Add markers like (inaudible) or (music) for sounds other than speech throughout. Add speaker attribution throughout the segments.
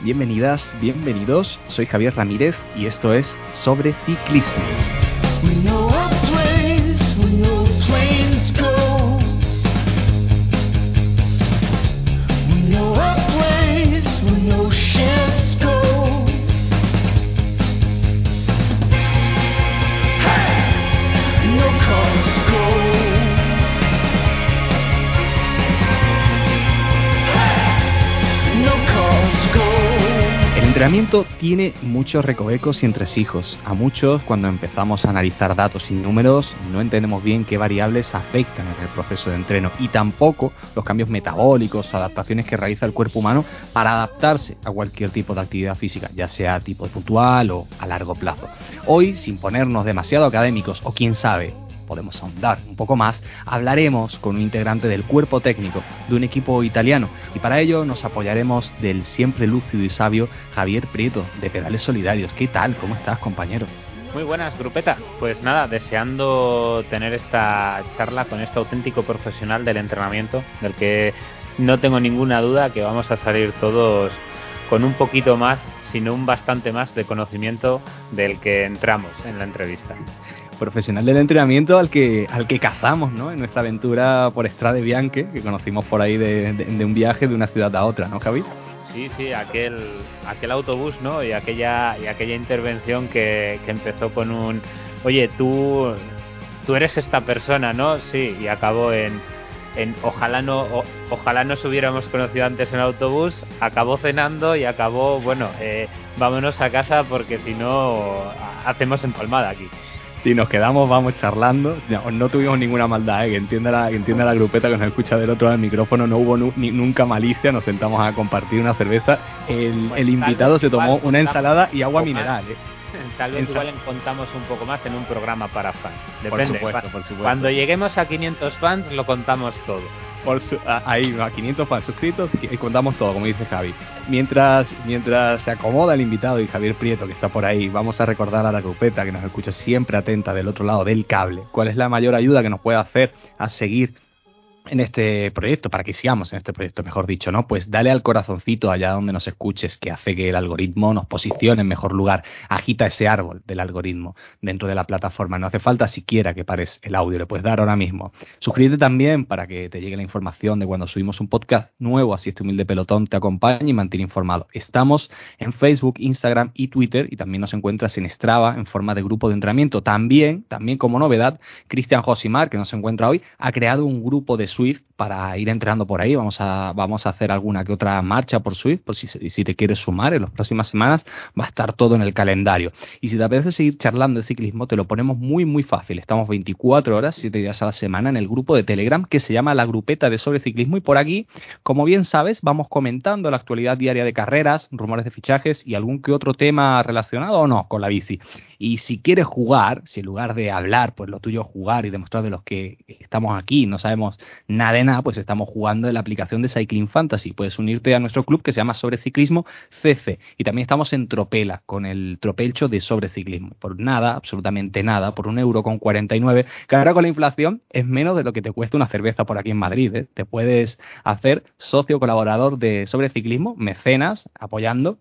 Speaker 1: Bienvenidas, bienvenidos. Soy Javier Ramírez y esto es Sobre Ciclismo. Entrenamiento tiene muchos recovecos y entresijos. A muchos, cuando empezamos a analizar datos y números, no entendemos bien qué variables afectan en el proceso de entreno y tampoco los cambios metabólicos adaptaciones que realiza el cuerpo humano para adaptarse a cualquier tipo de actividad física, ya sea tipo puntual o a largo plazo. Hoy, sin ponernos demasiado académicos o quién sabe, podemos ahondar un poco más, hablaremos con un integrante del cuerpo técnico de un equipo italiano y para ello nos apoyaremos del siempre lúcido y sabio Javier Prieto de Pedales Solidarios. ¿Qué tal? ¿Cómo estás, compañero?
Speaker 2: Muy buenas, grupeta. Pues nada, deseando tener esta charla con este auténtico profesional del entrenamiento, del que no tengo ninguna duda que vamos a salir todos con un poquito más, sino un bastante más de conocimiento del que entramos en la entrevista
Speaker 1: profesional del entrenamiento al que, al que cazamos, ¿no? En nuestra aventura por Estrade Bianche, que conocimos por ahí de, un viaje de una ciudad a otra, ¿no, Javi?
Speaker 2: Sí, sí, aquel, aquel autobús, ¿no? Y aquella, y aquella intervención que, que empezó con un, oye, tú, tú eres esta persona, ¿no? Sí, y acabó en, en ojalá no ojalá nos hubiéramos conocido antes en autobús acabó cenando y acabó bueno eh, vámonos a casa porque si no hacemos empalmada aquí
Speaker 1: si nos quedamos, vamos charlando. No, tuvimos ninguna maldad, ¿eh? que, entienda la, que entienda la grupeta que nos escucha del otro lado del micrófono. No hubo ni, nunca malicia, nos sentamos a compartir una cerveza. El, invitado se tomó una ensalada y agua mineral. ¿eh? (laughs)
Speaker 2: Tal vez igual contamos un poco más en un programa para fans. Depende. Por supuesto, por supuesto. Cuando lleguemos a 500 fans lo contamos todo
Speaker 1: por ahí a 500 fans suscritos y contamos todo, como dice Javi. Mientras, mientras se acomoda el invitado y Javier Prieto, que está por ahí, vamos a recordar a la grupeta que nos escucha siempre atenta del otro lado del cable, cuál es la mayor ayuda que nos puede hacer a seguir en este proyecto, para que sigamos en este proyecto, mejor dicho, ¿no? Pues dale al corazoncito allá donde nos escuches, que hace que el algoritmo nos posicione en mejor lugar. Agita ese árbol del algoritmo dentro de la plataforma. No hace falta siquiera que pares el audio, le puedes dar ahora mismo. Suscríbete también para que te llegue la información de cuando subimos un podcast nuevo, así este humilde pelotón te acompaña y mantiene informado. Estamos en Facebook, Instagram y Twitter y también nos encuentras en Strava en forma de grupo de entrenamiento. También, también como novedad, Cristian Josimar, que nos encuentra hoy, ha creado un grupo de Swift para ir entrenando por ahí. Vamos a, vamos a hacer alguna que otra marcha por Swift, por si, si te quieres sumar en las próximas semanas, va a estar todo en el calendario. Y si te apetece seguir charlando de ciclismo, te lo ponemos muy, muy fácil. Estamos 24 horas, 7 días a la semana en el grupo de Telegram que se llama la grupeta de sobre ciclismo. Y por aquí, como bien sabes, vamos comentando la actualidad diaria de carreras, rumores de fichajes y algún que otro tema relacionado o no con la bici. Y si quieres jugar, si en lugar de hablar, pues lo tuyo es jugar y demostrar de los que estamos aquí, no sabemos nada de nada, pues estamos jugando en la aplicación de Cycling Fantasy. Puedes unirte a nuestro club que se llama Sobre Ciclismo CC. Y también estamos en Tropela, con el tropelcho de Sobre Ciclismo. Por nada, absolutamente nada, por un euro con 49, que ahora con la inflación es menos de lo que te cuesta una cerveza por aquí en Madrid. ¿eh? Te puedes hacer socio colaborador de Sobre Ciclismo, mecenas, apoyando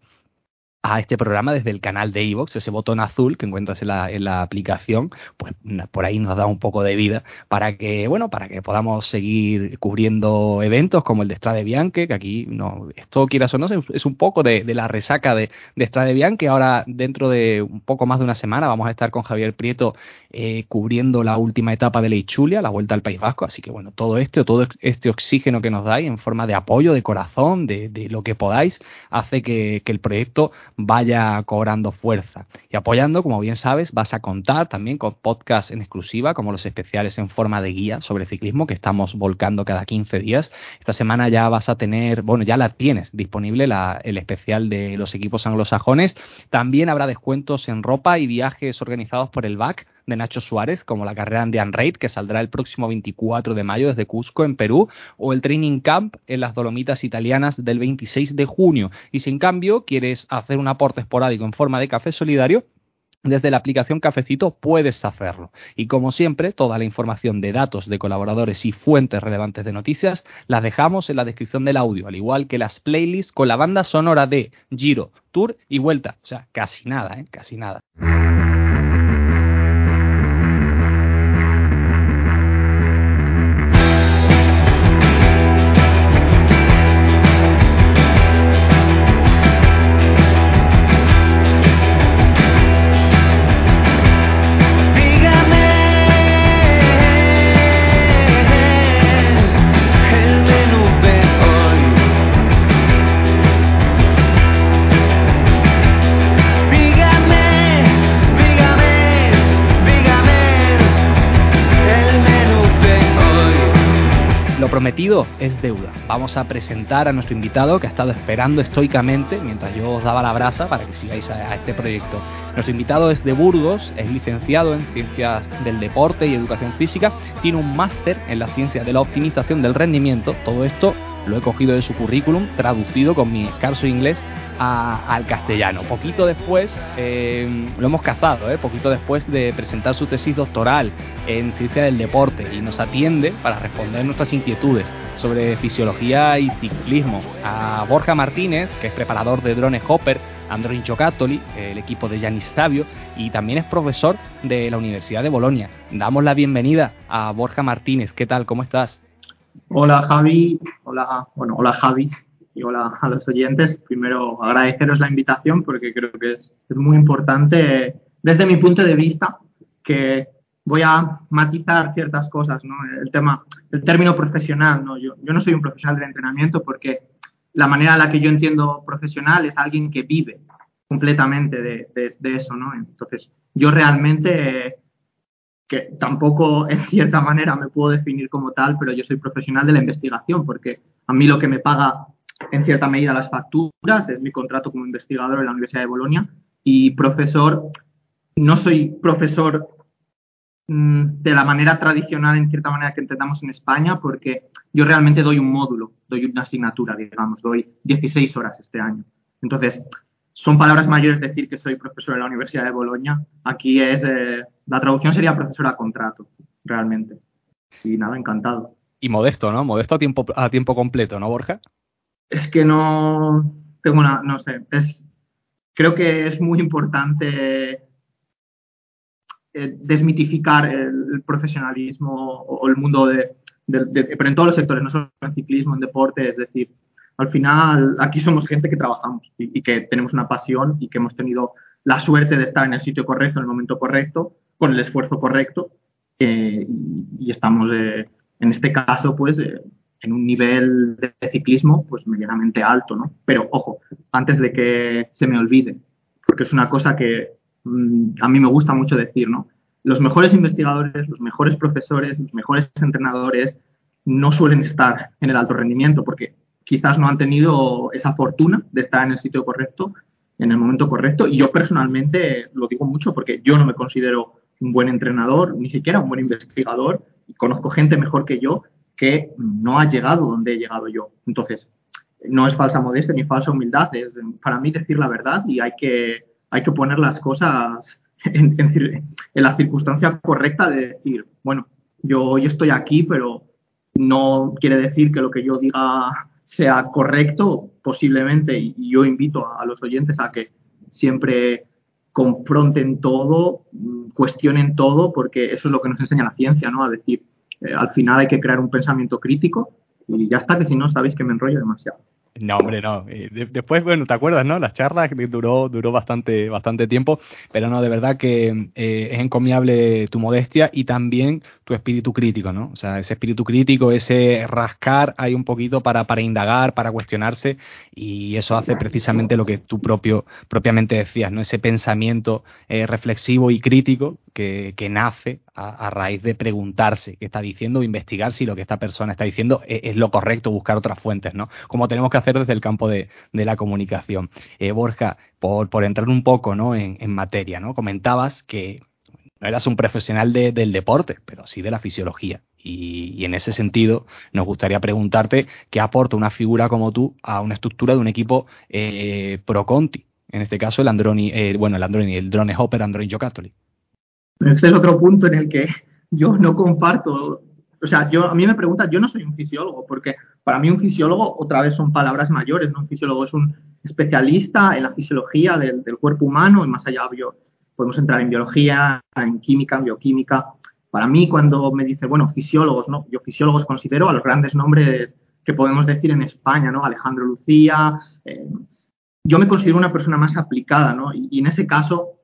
Speaker 1: a este programa desde el canal de iVoox, ese botón azul que encuentras en la, aplicación, pues por ahí nos da un poco de vida para que, bueno, para que podamos seguir cubriendo eventos como el de Strade Bianche, que aquí, no, esto quieras o no, es un poco de, la resaca de, de Strade. Ahora, dentro de un poco más de una semana, vamos a estar con Javier Prieto eh, cubriendo la última etapa de la Ichulia, la vuelta al País Vasco. Así que, bueno, todo esto, todo este oxígeno que nos dais en forma de apoyo, de corazón, de, lo que podáis, hace que el proyecto vaya cobrando fuerza. Y apoyando, como bien sabes, vas a contar también con podcasts en exclusiva, como los especiales en forma de guía sobre ciclismo que estamos volcando cada 15 días. Esta semana ya vas a tener, bueno, ya la tienes disponible el especial de los equipos anglosajones. También habrá descuentos en ropa y viajes organizados por el BAC de Nacho Suárez, como la carrera Andean Raid, que saldrá el próximo 24 de mayo desde Cusco, en Perú, o el Training Camp en las Dolomitas italianas del 26 de junio. Y si en cambio quieres hacer un aporte esporádico en forma de café solidario, desde la aplicación Cafecito puedes hacerlo. Y como siempre, toda la información de datos de colaboradores y fuentes relevantes de noticias las dejamos en la descripción del audio, al igual que las playlists con la banda sonora de Giro, Tour y Vuelta. O sea, casi nada, ¿eh? Casi nada. Es deuda. Vamos a presentar a nuestro invitado que ha estado esperando estoicamente mientras yo os daba la brasa para que sigáis a, este proyecto. Nuestro invitado es de Burgos, es licenciado en Ciencias del Deporte y Educación Física, tiene un máster en la ciencia de la optimización del rendimiento. Todo esto lo he cogido de su currículum, traducido con mi escaso inglés al castellano. Poquito después, eh, lo hemos cazado, eh, poquito después de presentar su tesis doctoral en ciencia del deporte y nos atiende para responder nuestras inquietudes sobre fisiología y ciclismo. A Borja Martínez, que es preparador de drones Hopper, Android Giocattoli, el equipo de Yanis Sabio, y también es profesor de la Universidad de Bolonia. Damos la bienvenida a Borja Martínez. ¿Qué tal? ¿Cómo estás?
Speaker 3: Hola Javi, hola, bueno, hola Javi, y hola a los oyentes. Primero, agradeceros la invitación porque creo que es, muy importante desde mi punto de vista que voy a matizar ciertas cosas, ¿no? El tema, el término profesional, ¿no? Yo, yo no soy un profesional del entrenamiento porque la manera en la que yo entiendo profesional es alguien que vive completamente de, de, eso, ¿no? Entonces, yo realmente, que tampoco en cierta manera me puedo definir como tal, pero yo soy profesional de la investigación porque a mí lo que me paga en cierta medida las facturas, es mi contrato como investigador en la Universidad de Bolonia y profesor, no soy profesor de la manera tradicional, en cierta manera que entendamos en España, porque yo realmente doy un módulo, doy una asignatura, digamos, doy 16 horas este año. Entonces, son palabras mayores decir que soy profesor en la Universidad de Bolonia. Aquí es, eh, la traducción sería profesor a contrato, realmente. Y nada, encantado.
Speaker 1: Y modesto, ¿no? Modesto a tiempo, a tiempo completo, ¿no, Borja?
Speaker 3: es que no tengo una, no sé, es, creo que es muy importante eh, desmitificar el, profesionalismo o, el mundo de, pero en todos los sectores, no solo en ciclismo, en deporte, es decir, al final aquí somos gente que trabajamos y, que tenemos una pasión y que hemos tenido la suerte de estar en el sitio correcto, en el momento correcto, con el esfuerzo correcto eh, y, estamos, eh, en este caso, pues en un nivel de ciclismo pues medianamente alto, ¿no? Pero ojo, antes de que se me olvide, porque es una cosa que mm, a mí me gusta mucho decir, ¿no? Los mejores investigadores, los mejores profesores, los mejores entrenadores no suelen estar en el alto rendimiento porque quizás no han tenido esa fortuna de estar en el sitio correcto, en el momento correcto. Y yo personalmente lo digo mucho porque yo no me considero un buen entrenador, ni siquiera un buen investigador, y conozco gente mejor que yo que no ha llegado donde he llegado yo. Entonces, no es falsa modestia ni falsa humildad, es para mí decir la verdad y hay que, hay que poner las cosas (laughs) en, la circunstancia correcta de decir, bueno, yo hoy estoy aquí, pero no quiere decir que lo que yo diga sea correcto, posiblemente, y yo invito a los oyentes a que siempre confronten todo, cuestionen todo, porque eso es lo que nos enseña la ciencia, ¿no? A decir, eh, al final hay que crear un pensamiento crítico y ya está, que si no sabéis que me enrollo demasiado.
Speaker 1: No, hombre, no. Eh, después, bueno, ¿te acuerdas, no? Las charlas duró, duró bastante, bastante tiempo, pero no, de verdad que eh, es encomiable tu modestia y también tu espíritu crítico, ¿no? O sea, ese espíritu crítico, ese rascar ahí un poquito para, para indagar, para cuestionarse, y eso hace precisamente lo que tú propio, propiamente decías, ¿no? Ese pensamiento eh, reflexivo y crítico que, que nace a, raíz de preguntarse qué está diciendo o investigar si lo que esta persona está diciendo es, es lo correcto, buscar otras fuentes, ¿no? Como tenemos que hacer desde el campo de, la comunicación. Eh, Borja, por, por, entrar un poco ¿no? en, materia, ¿no? comentabas que no eras un profesional del deporte, pero sí de la fisiología. Y, en ese sentido, nos gustaría preguntarte qué aporta una figura como tú a una estructura de un equipo eh, pro Conti. En este caso, el Androni, eh, bueno, el Androni, el drone Hopper Android Giocattoli.
Speaker 3: Este es otro punto en el que yo no comparto. O sea, yo, a mí me preguntan, yo no soy un fisiólogo, porque para mí un fisiólogo, otra vez son palabras mayores, ¿no? Un fisiólogo es un especialista en la fisiología del, cuerpo humano y más allá podemos entrar en biología, en química, en bioquímica. Para mí, cuando me dice, bueno, fisiólogos, ¿no? Yo fisiólogos considero a los grandes nombres que podemos decir en España, ¿no? Alejandro Lucía. Eh, yo me considero una persona más aplicada, ¿no? Y, en ese caso,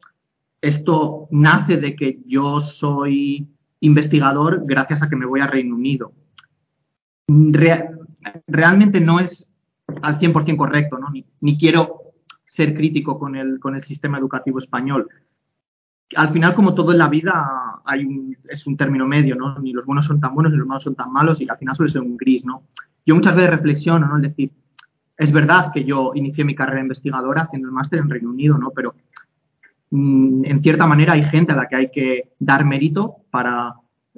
Speaker 3: esto nace de que yo soy investigador gracias a que me voy a Reino Unido. realmente no es al 100% correcto, ¿no? Ni, quiero ser crítico con el, con el sistema educativo español. Al final, como todo en la vida, hay un, es un término medio, ¿no? Ni los buenos son tan buenos, ni los malos son tan malos, y al final suele ser un gris, ¿no? Yo muchas veces reflexiono, ¿no? Es decir, es verdad que yo inicié mi carrera investigadora haciendo el máster en Reino Unido, ¿no? Pero en cierta manera hay gente a la que hay que dar mérito para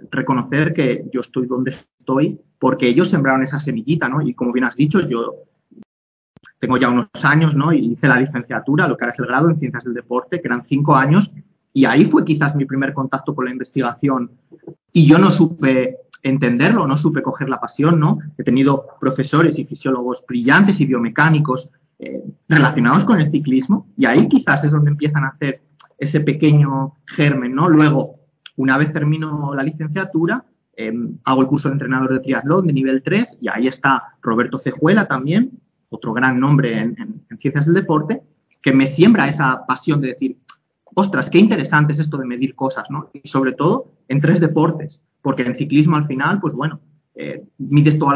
Speaker 3: reconocer que yo estoy donde estoy porque ellos sembraron esa semillita, ¿no? Y como bien has dicho, yo tengo ya unos años, ¿no? Y hice la licenciatura, lo que ahora es el grado en Ciencias del Deporte, que eran cinco años, y ahí fue quizás mi primer contacto con la investigación. Y yo no supe entenderlo, no supe coger la pasión, ¿no? He tenido profesores y fisiólogos brillantes y biomecánicos relacionados con el ciclismo, y ahí quizás es donde empiezan a hacer ese pequeño germen, ¿no? Luego, una vez termino la licenciatura, em, hago el curso de entrenador de triatlón de nivel 3, y ahí está Roberto Cejuela también, otro gran nombre en, ciencias del deporte, que me siembra esa pasión de decir, ostras, qué interesante es esto de medir cosas, ¿no? Y sobre todo en tres deportes, porque en ciclismo al final, pues bueno, eh, mides todos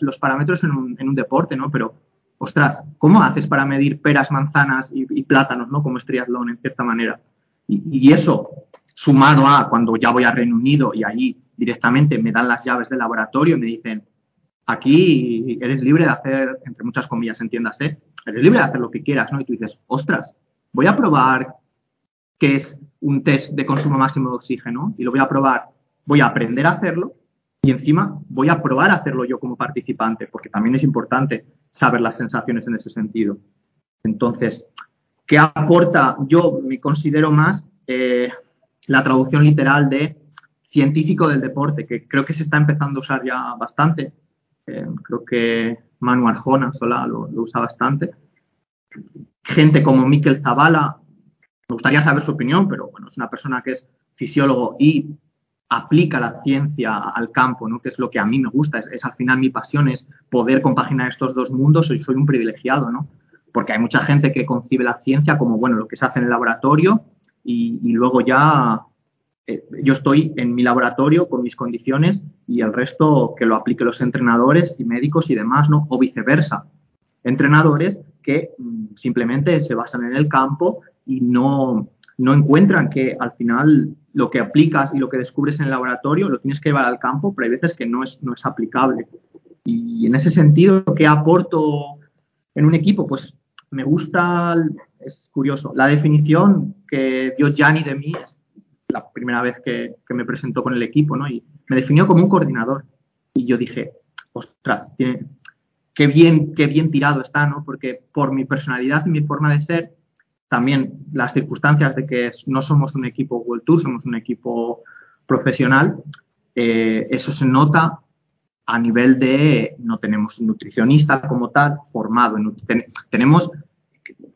Speaker 3: los parámetros en un, deporte, ¿no? Pero, ostras, ¿cómo haces para medir peras, manzanas y, plátanos, ¿no? Como es triatlón, en cierta manera. Y, y, eso, sumado a cuando ya voy a Reino Unido y allí directamente me dan las llaves del laboratorio y me dicen, Aquí eres libre de hacer, entre muchas comillas, entiéndase, eres libre de hacer lo que quieras, ¿no? Y tú dices, ostras, voy a probar qué es un test de consumo máximo de oxígeno y lo voy a probar, voy a aprender a hacerlo y encima voy a probar a hacerlo yo como participante, porque también es importante saber las sensaciones en ese sentido. Entonces, ¿qué aporta? Yo me considero más eh, la traducción literal de científico del deporte, que creo que se está empezando a usar ya bastante eh, creo que Manu Arjona sola lo, usa bastante. Gente como Miquel Zavala, me gustaría saber su opinión, pero bueno, es una persona que es fisiólogo y aplica la ciencia al campo, ¿no? que es lo que a mí me gusta, es, al final mi pasión, es poder compaginar estos dos mundos y soy un privilegiado, ¿no? porque hay mucha gente que concibe la ciencia como bueno, lo que se hace en el laboratorio y, luego ya eh, yo estoy en mi laboratorio con mis condiciones y el resto que lo apliquen los entrenadores y médicos y demás, ¿no? O viceversa. Entrenadores que mm, simplemente se basan en el campo y no, no encuentran que al final lo que aplicas y lo que descubres en el laboratorio lo tienes que llevar al campo, pero hay veces que no es, no es aplicable. Y en ese sentido, ¿qué aporto en un equipo? Pues me gusta, es curioso, la definición que dio Gianni de mí es la primera vez que, me presentó con el equipo, ¿no? Y me definió como un coordinador. Y yo dije, ostras, qué bien, qué bien tirado está, ¿no? Porque por mi personalidad y mi forma de ser, también las circunstancias de que no somos un equipo World Tour, somos un equipo profesional, eh, eso se nota a nivel de no tenemos un nutricionista como tal formado. En, tenemos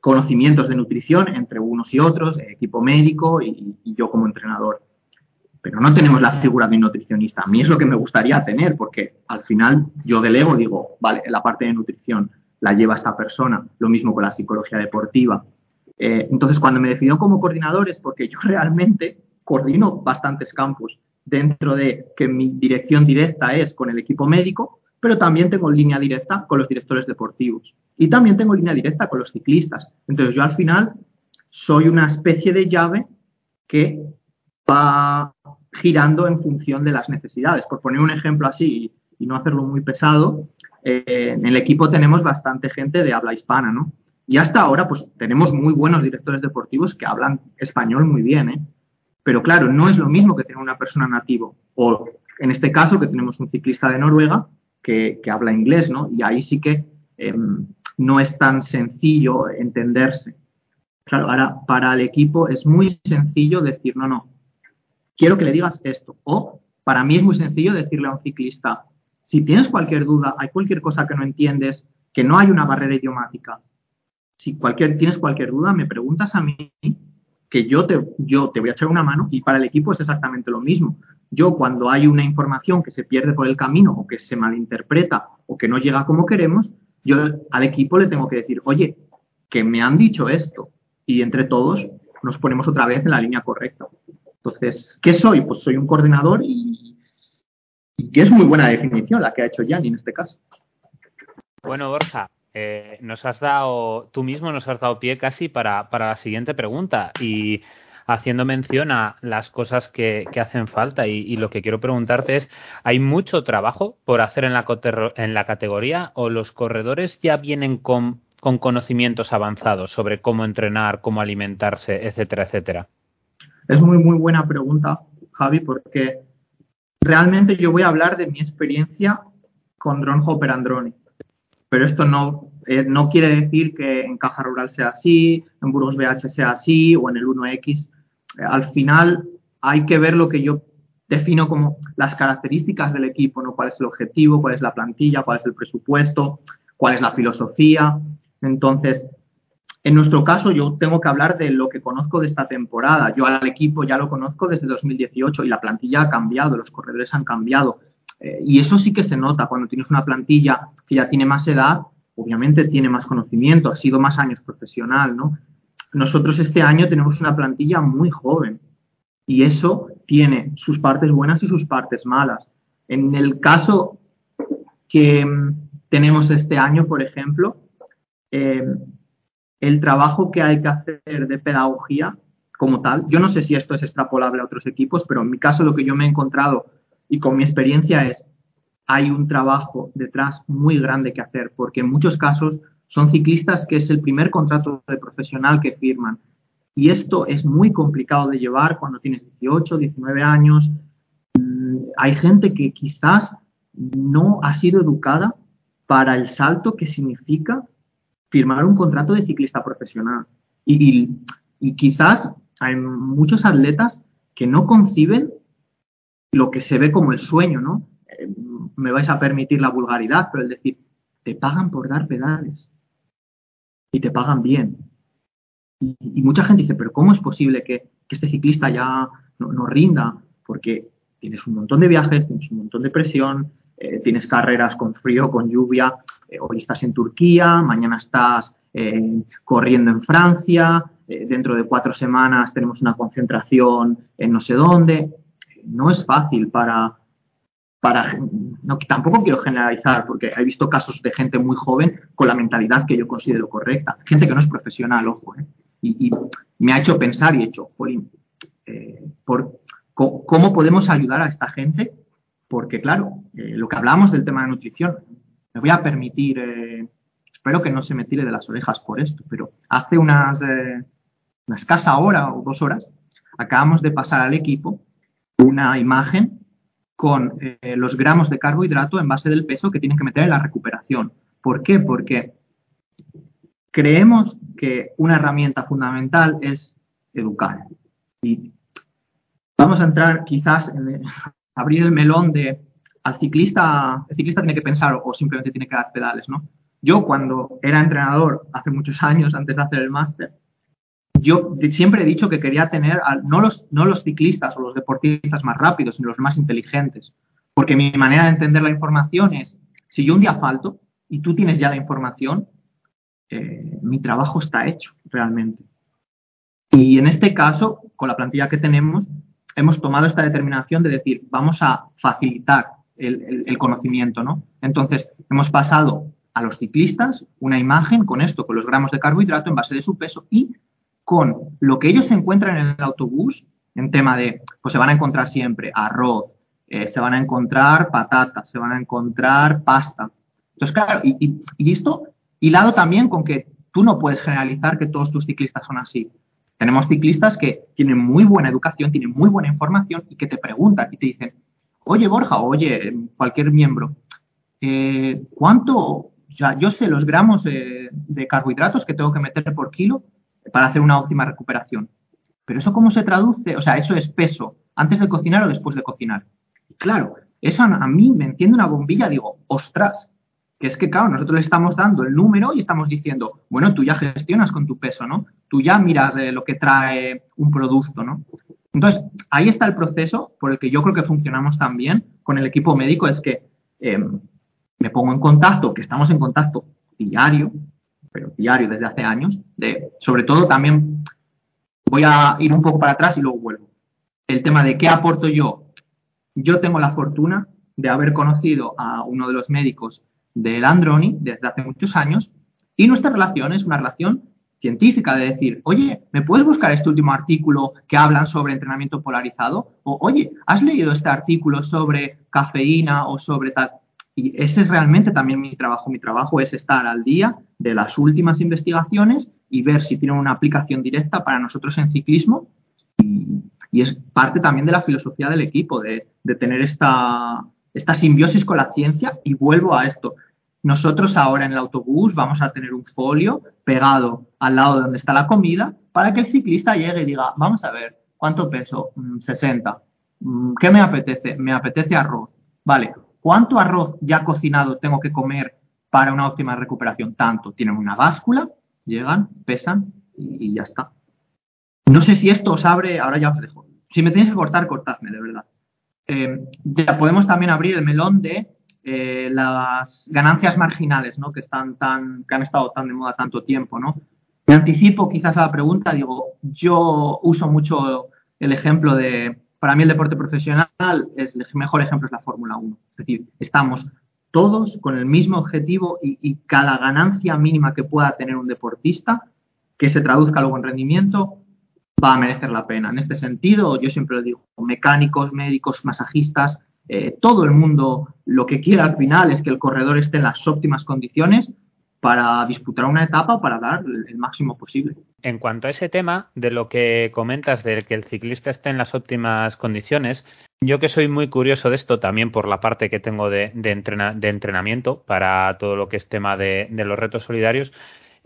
Speaker 3: conocimientos de nutrición entre unos y otros, equipo médico y, yo como entrenador. Pero no tenemos la figura de un nutricionista. A mí es lo que me gustaría tener, porque al final yo delego, digo, vale, la parte de nutrición la lleva esta persona, lo mismo con la psicología deportiva. Eh, entonces, cuando me decido como coordinador es porque yo (laughs) realmente coordino bastantes campos dentro de que mi dirección directa es con el equipo médico, pero también tengo línea directa con los directores deportivos. Y también tengo línea directa con los ciclistas. Entonces yo al final soy una especie de llave que va girando en función de las necesidades. Por poner un ejemplo así y, no hacerlo muy pesado, eh, en el equipo tenemos bastante gente de habla hispana, ¿no? Y hasta ahora, pues tenemos muy buenos directores deportivos que hablan español muy bien, ¿eh? Pero claro, no es lo mismo que tener una persona nativo. O en este caso, que tenemos un ciclista de Noruega que, habla inglés, ¿no? Y ahí sí que em, no es tan sencillo entenderse. Claro, ahora para el equipo es muy sencillo decir, no, no, quiero que le digas esto. O para mí es muy sencillo decirle a un ciclista, si tienes cualquier duda, hay cualquier cosa que no entiendes, que no hay una barrera idiomática, si cualquier, tienes cualquier duda, me preguntas a mí, que yo te, voy a echar una mano y para el equipo es exactamente lo mismo. Yo cuando hay una información que se pierde por el camino o que se malinterpreta o que no llega como queremos, yo al equipo le tengo que decir, oye, que me han dicho esto y entre todos nos ponemos otra vez en la línea correcta. Entonces, ¿qué soy? Pues soy un coordinador y, que es muy buena definición la que ha hecho Yanni en este caso.
Speaker 2: Bueno, Borja, eh, nos has dado, tú mismo nos has dado pie casi para, para la siguiente pregunta y haciendo mención a las cosas que, hacen falta y, lo que quiero preguntarte es, ¿hay mucho trabajo por hacer en la, en la categoría o los corredores ya vienen con, con conocimientos avanzados sobre cómo entrenar, cómo alimentarse, etcétera, etcétera?
Speaker 3: Es muy, muy buena pregunta, Javi, porque realmente yo voy a hablar de mi experiencia con Drone Hopper Androni. Pero esto no, eh, no quiere decir que en Caja Rural sea así, en Burgos BH sea así o en el 1X al final hay que ver lo que yo defino como las características del equipo, ¿no? Cuál es el objetivo, cuál es la plantilla, cuál es el presupuesto, cuál es la filosofía. Entonces, en nuestro caso, yo tengo que hablar de lo que conozco de esta temporada. Yo al equipo ya lo conozco desde 2018 y la plantilla ha cambiado, los corredores han cambiado. Eh, y eso sí que se nota cuando tienes una plantilla que ya tiene más edad, obviamente tiene más conocimiento, ha sido más años profesional, ¿no? Nosotros este año tenemos una plantilla muy joven y eso tiene sus partes buenas y sus partes malas. En el caso que mm, tenemos este año, por ejemplo, eh, el trabajo que hay que hacer de pedagogía como tal, yo no sé si esto es extrapolable a otros equipos, pero en mi caso lo que yo me he encontrado y con mi experiencia es, hay un trabajo detrás muy grande que hacer, porque en muchos casos son ciclistas que es el primer contrato de profesional que firman. Y esto es muy complicado de llevar cuando tienes 18, 19 años. Mm, hay gente que quizás no ha sido educada para el salto que significa firmar un contrato de ciclista profesional. Y, quizás hay muchos atletas que no conciben lo que se ve como el sueño, ¿no? Me vais a permitir la vulgaridad, pero el decir, te pagan por dar pedales y te pagan bien. Y, mucha gente dice, pero ¿cómo es posible que, este ciclista ya no, rinda? Porque tienes un montón de viajes, tienes un montón de presión, eh, tienes carreras con frío, con lluvia, eh, hoy estás en Turquía, mañana estás eh, corriendo en Francia, dentro de cuatro semanas tenemos una concentración en no sé dónde. No es fácil para, no, tampoco quiero generalizar, porque he visto casos de gente muy joven con la mentalidad que yo considero correcta, gente que no es profesional, ojo, ¿eh? y, me ha hecho pensar y he hecho, eh, por, ¿cómo podemos ayudar a esta gente? Porque, claro, eh, lo que hablamos del tema de nutrición, me voy a permitir, espero que no se me tire de las orejas por esto, pero hace unas, una escasa hora o dos horas acabamos de pasar al equipo una imagen con eh, los gramos de carbohidrato en base del peso que tienen que meter en la recuperación. ¿Por qué? Porque creemos que una herramienta fundamental es educar. Y vamos a entrar quizás en (laughs) abrir el melón de al ciclista, el ciclista tiene que pensar o simplemente tiene que dar pedales, ¿no? Yo cuando era entrenador hace muchos (laughs) años, antes de hacer el máster, yo siempre he dicho que quería tener no, los, no los ciclistas o los deportistas más rápidos, sino los más inteligentes. Porque mi manera de entender la información es, si yo un día falto y tú tienes ya la información, eh, mi trabajo está hecho realmente. Y en este caso, con la plantilla que tenemos, hemos tomado esta determinación de decir, vamos a facilitar el, el conocimiento, ¿no? Entonces, hemos pasado a los ciclistas una imagen con esto, con los gramos de carbohidrato en base de su peso y con lo que ellos se encuentran en el autobús, en tema de, pues se van a encontrar siempre arroz, eh, se van a encontrar patatas, se van a encontrar pasta. Entonces, claro, y, y, esto hilado también con que tú no puedes generalizar que todos tus ciclistas son así. Tenemos ciclistas que tienen muy buena educación, tienen muy buena información y que te preguntan y te dicen, oye Borja, oye cualquier miembro, eh, ¿cuánto, ya, yo sé los gramos de carbohidratos que tengo que meter por kilo, para hacer una óptima recuperación. Pero eso cómo se traduce, o sea, eso es peso, antes de cocinar o después de cocinar. claro, eso a mí me enciende una bombilla, digo, ostras, que es que, claro, nosotros le estamos dando el número y estamos diciendo, bueno, tú ya gestionas con tu peso, ¿no? Tú ya miras eh, lo que trae un producto, ¿no? Entonces, ahí está el proceso por el que yo creo que funcionamos también con el equipo médico, es que em, me pongo en contacto, que estamos en contacto diario, pero diario desde hace años, sobre todo también voy a ir un poco para atrás y luego vuelvo. El tema de qué aporto yo. Yo tengo la fortuna de haber conocido a uno de los médicos del Androni desde hace muchos años y nuestra relación es una relación científica de decir, oye, ¿me puedes buscar este último artículo que hablan sobre entrenamiento polarizado? O, oye, ¿has leído este artículo sobre cafeína o sobre tal? Y ese es realmente también mi trabajo. Mi trabajo es estar al día de las últimas investigaciones y ver si tienen una aplicación directa para nosotros en ciclismo. Y, es parte también de la filosofía del equipo, de, de tener esta, esta simbiosis con la ciencia. Y vuelvo a esto. Nosotros ahora en el autobús vamos a tener un folio pegado al lado de donde está la comida para que el ciclista llegue y diga, vamos a ver, ¿cuánto peso? 60. Mm, mm, ¿Qué me apetece? Me apetece arroz. Vale, ¿cuánto arroz ya cocinado tengo que comer para una óptima recuperación? Tanto. Tienen una báscula, llegan, pesan y, ya está. No sé si esto os abre, ahora ya os dejo. Si me tenéis que cortar, cortadme, de verdad. Eh, ya podemos también abrir el melón de eh, las ganancias marginales, ¿no? Que están tan, que han estado tan de moda tanto tiempo, ¿no? Me anticipo quizás a la pregunta, digo, yo uso mucho el ejemplo de, para mí el deporte profesional es el mejor ejemplo es la Fórmula 1. Es decir, estamos todos con el mismo objetivo y, cada ganancia mínima que pueda tener un deportista, que se traduzca luego en rendimiento, va a merecer la pena. En este sentido, yo siempre lo digo, mecánicos, médicos, masajistas, eh, todo el mundo lo que quiere al final es que el corredor esté en las óptimas condiciones para disputar una etapa para dar el máximo posible.
Speaker 2: En cuanto a ese tema de lo que comentas de que el ciclista esté en las óptimas condiciones, yo que soy muy curioso de esto también por la parte que tengo de, de, entrenamiento para todo lo que es tema de los retos solidarios,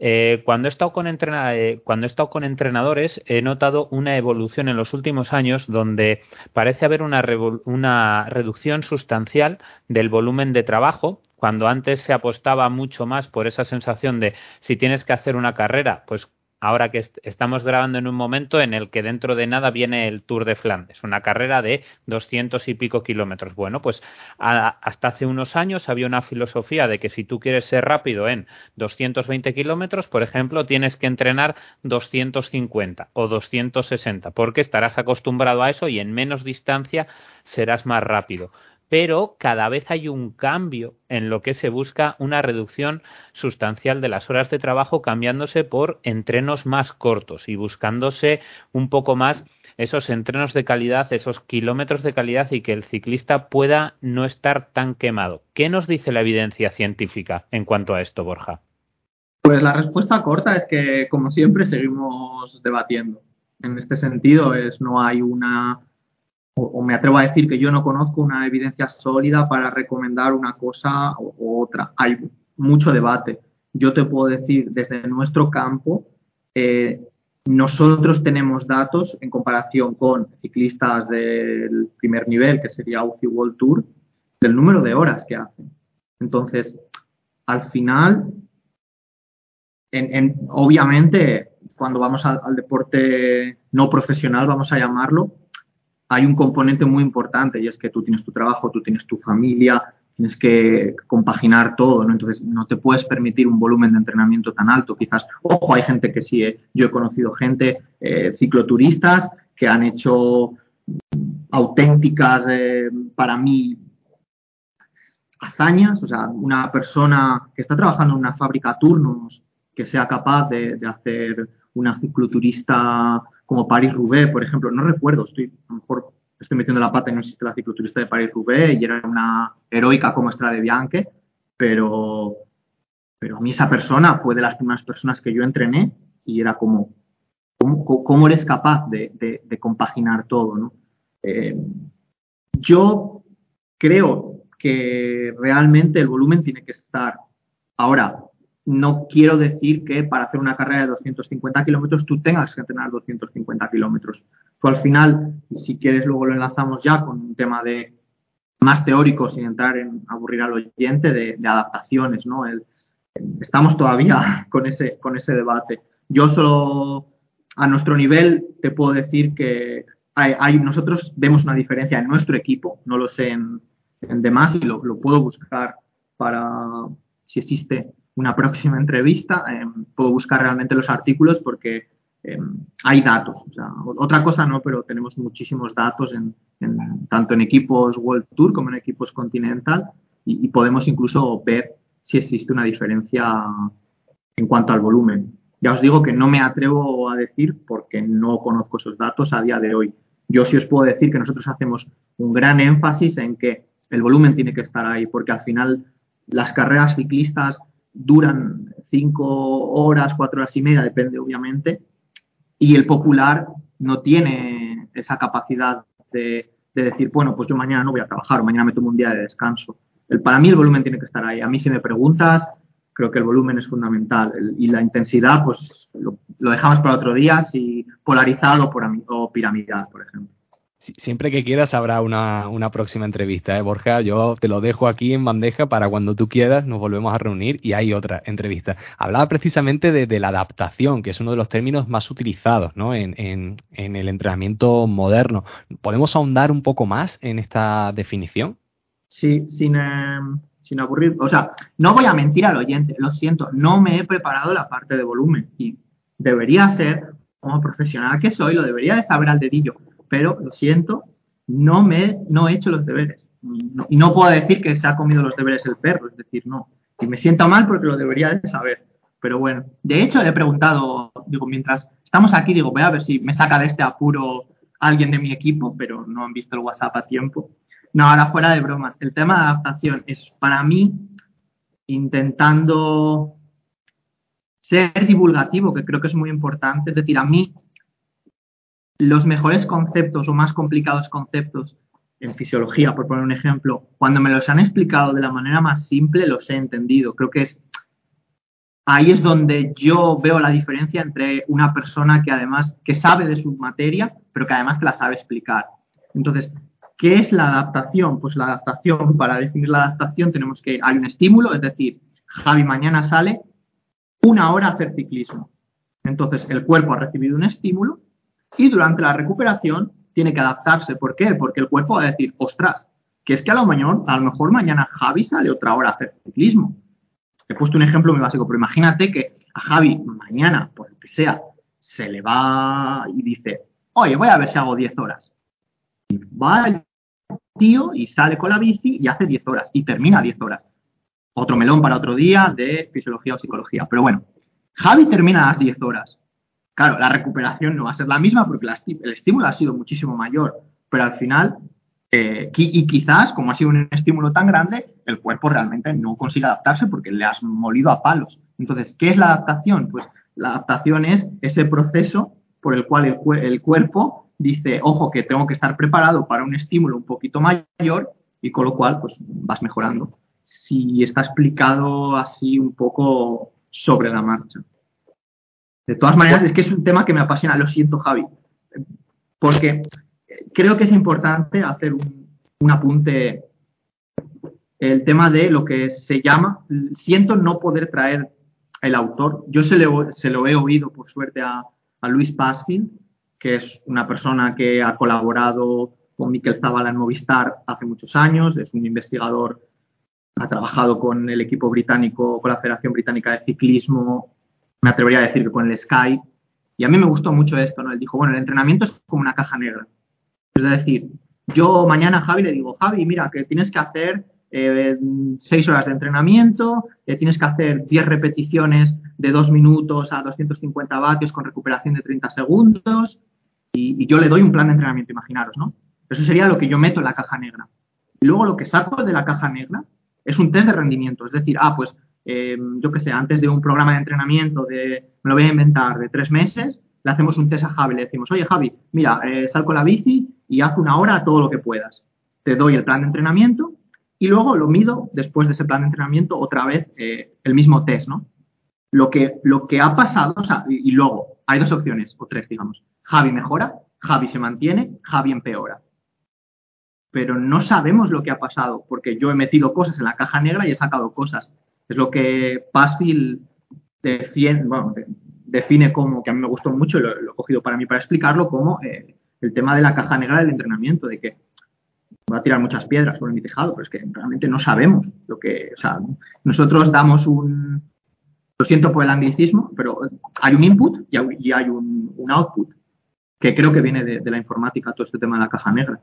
Speaker 2: eh, cuando, he estado con eh, cuando he estado con entrenadores he notado una evolución en los últimos años donde parece haber una, una reducción sustancial del volumen de trabajo. Cuando antes se apostaba mucho más por esa sensación de si tienes que hacer una carrera, pues ahora que estamos grabando en un momento en el que dentro de nada viene el Tour de Flandes, una carrera de 200 y pico kilómetros. Bueno, pues hasta hace unos años había una filosofía de que si tú quieres ser rápido en 220 kilómetros, por ejemplo, tienes que entrenar 250 o 260, porque estarás acostumbrado a eso y en menos distancia serás más rápido pero cada vez hay un cambio en lo que se busca una reducción sustancial de las horas de trabajo cambiándose por entrenos más cortos y buscándose un poco más esos entrenos de calidad, esos kilómetros de calidad y que el ciclista pueda no estar tan quemado. ¿Qué nos dice la evidencia científica en cuanto a esto, Borja?
Speaker 3: Pues la respuesta corta es que, como siempre, seguimos debatiendo. En este sentido, es no hay una o, me atrevo a decir que yo no conozco una evidencia sólida para recomendar una cosa u otra. Hay mucho debate. Yo te puedo decir, desde nuestro campo, eh, nosotros tenemos datos en comparación con ciclistas del primer nivel, que sería UCI World Tour, del número de horas que hacen. Entonces, al final, en, obviamente, cuando vamos al deporte no profesional, vamos a llamarlo, hay un componente muy importante y es que tú tienes tu trabajo, tú tienes tu familia, tienes que compaginar todo, ¿no? Entonces no te puedes permitir un volumen de entrenamiento tan alto. Quizás, ojo, hay gente que sí, ¿eh? yo he conocido gente, eh, cicloturistas, que han hecho auténticas, eh, para mí, hazañas, o sea, una persona que está trabajando en una fábrica a turnos, que sea capaz de hacer una cicloturista como Paris-Roubaix, por ejemplo. No recuerdo, estoy, a lo mejor estoy metiendo la pata y no existe la cicloturista de Paris-Roubaix y era una heroica como de Bianche, pero, pero a mí esa persona fue de las primeras personas que yo entrené y era como, ¿cómo, eres capaz de, compaginar todo? ¿no? Eh, yo creo que realmente el volumen tiene que estar. Ahora, no quiero decir que para hacer una carrera de 250 kilómetros tú tengas que entrenar 250 kilómetros. Tú al final, si quieres, luego lo enlazamos ya con un tema de más teórico, sin entrar en aburrir al oyente, de, adaptaciones, ¿no? estamos todavía (laughs) con ese, con ese debate. Yo solo, a nuestro nivel, te puedo decir que hay, nosotros vemos una diferencia en nuestro equipo, no lo sé en, demás y lo puedo buscar para si existe una próxima entrevista, em, puedo buscar realmente los artículos porque em, hay datos. otra cosa no, pero tenemos muchísimos datos en, tanto en equipos World Tour como en equipos Continental y, podemos incluso ver si existe una diferencia en cuanto al volumen. Ya os digo que no me atrevo a decir porque no conozco esos datos a día de hoy. Yo sí os puedo decir que nosotros hacemos un gran énfasis en que el volumen tiene que estar ahí, porque al final las carreras ciclistas duran cinco horas, cuatro horas y media, depende obviamente, y el popular no tiene esa capacidad de, decir, bueno, pues yo mañana no voy a trabajar o mañana me tomo un día de descanso. El, para mí el volumen tiene que estar ahí. A mí si me preguntas, creo que el volumen es fundamental y la intensidad, pues lo, dejamos para otro día, si polarizado por, o piramidal, por ejemplo.
Speaker 1: Siempre que quieras habrá una, una, próxima entrevista, ¿eh, Borja? Yo te lo dejo aquí en bandeja para cuando tú quieras nos volvemos a reunir y hay otra entrevista. Hablaba precisamente de, la adaptación, que es uno de los términos más utilizados ¿no? en, en, en, el entrenamiento moderno. ¿Podemos ahondar un poco más en esta definición?
Speaker 3: Sí, sin, em, sin aburrir. O sea, no voy a mentir al oyente, lo siento, no me he preparado la parte de volumen y debería ser, como profesional que soy, lo debería de saber al dedillo pero lo siento, no me no he hecho los deberes. y no puedo decir que se ha comido los deberes el perro, es decir, no. Y me siento mal porque lo debería de saber. Pero bueno, de hecho le he preguntado, digo, mientras estamos aquí, digo, voy a ver si me saca de este apuro alguien de mi equipo, pero no han visto el WhatsApp a tiempo. No, ahora fuera de bromas. El tema de adaptación es para mí intentando ser divulgativo, que creo que es muy importante. Es decir, a mí los mejores conceptos o más complicados conceptos en fisiología, por poner un ejemplo, cuando me los han explicado de la manera más simple, los he entendido. Creo que es ahí es donde yo veo la diferencia entre una persona que además que sabe de su materia, pero que además te la sabe explicar. Entonces, ¿qué es la adaptación? Pues la adaptación, para definir la adaptación tenemos que hay un estímulo, es decir, Javi mañana sale una hora a hacer ciclismo. Entonces, el cuerpo ha recibido un estímulo y durante la recuperación tiene que adaptarse. ¿Por qué? Porque el cuerpo va a decir, ostras, que es que a lo, mejor, a lo mejor mañana Javi sale otra hora a hacer ciclismo. He puesto un ejemplo muy básico, pero imagínate que a Javi mañana, por el que sea, se le va y dice, oye, voy a ver si hago 10 horas. Y va el tío y sale con la bici y hace 10 horas y termina 10 horas. Otro melón para otro día de fisiología o psicología. Pero bueno, Javi termina las 10 horas. Claro, la recuperación no va a ser la misma porque el estímulo ha sido muchísimo mayor, pero al final, eh, y quizás, como ha sido un estímulo tan grande, el cuerpo realmente no consigue adaptarse porque le has molido a palos. Entonces, ¿qué es la adaptación? Pues la adaptación es ese proceso por el cual el, cuerpo dice, ojo, que tengo que estar preparado para un estímulo un poquito mayor y con lo cual, pues vas mejorando. Si está explicado así un poco sobre la marcha. De todas maneras, es que es un tema que me apasiona, lo siento, Javi, porque creo que es importante hacer un, apunte, el tema de lo que se llama, siento no poder traer el autor, yo se, se lo he oído por suerte a, Luis Paskin, que es una persona que ha colaborado con Miquel Zavala en Movistar hace muchos años, es un investigador, ha trabajado con el equipo británico, con la Federación Británica de Ciclismo me atrevería a decir que con el Sky. Y a mí me gustó mucho esto, ¿no? Él dijo, bueno, el entrenamiento es como una caja negra. Es decir, yo mañana a Javi le digo, Javi, mira, que tienes que hacer eh, seis horas de entrenamiento, que tienes que hacer 10 repeticiones de dos minutos a 250 vatios con recuperación de 30 segundos, y, y, yo le doy un plan de entrenamiento, imaginaros, ¿no? Eso sería lo que yo meto en la caja negra. Y luego lo que saco de la caja negra es un test de rendimiento, es decir, ah, pues eh, yo qué sé, antes de un programa de entrenamiento de, me lo voy a inventar, de tres meses, le hacemos un test a Javi, le decimos, oye Javi, mira, eh, sal con la bici y haz una hora todo lo que puedas. Te doy el plan de entrenamiento y luego lo mido después de ese plan de entrenamiento otra vez eh, el mismo test, ¿no? lo que, lo que ha pasado, o sea, y, y luego hay dos opciones, o tres, digamos. Javi mejora, Javi se mantiene, Javi empeora. Pero no sabemos lo que ha pasado, porque yo he metido cosas en la caja negra y he sacado cosas. Es lo que Pasfield define, como, que a mí me gustó mucho, lo, he cogido para mí para explicarlo, como eh, el tema de la caja negra del entrenamiento, de que va a tirar muchas piedras sobre mi tejado, pero es que realmente no sabemos lo que, o sea, nosotros damos un, lo siento por el anglicismo, pero hay un input y hay, un, output, que creo que viene de, de, la informática, todo este tema de la caja negra.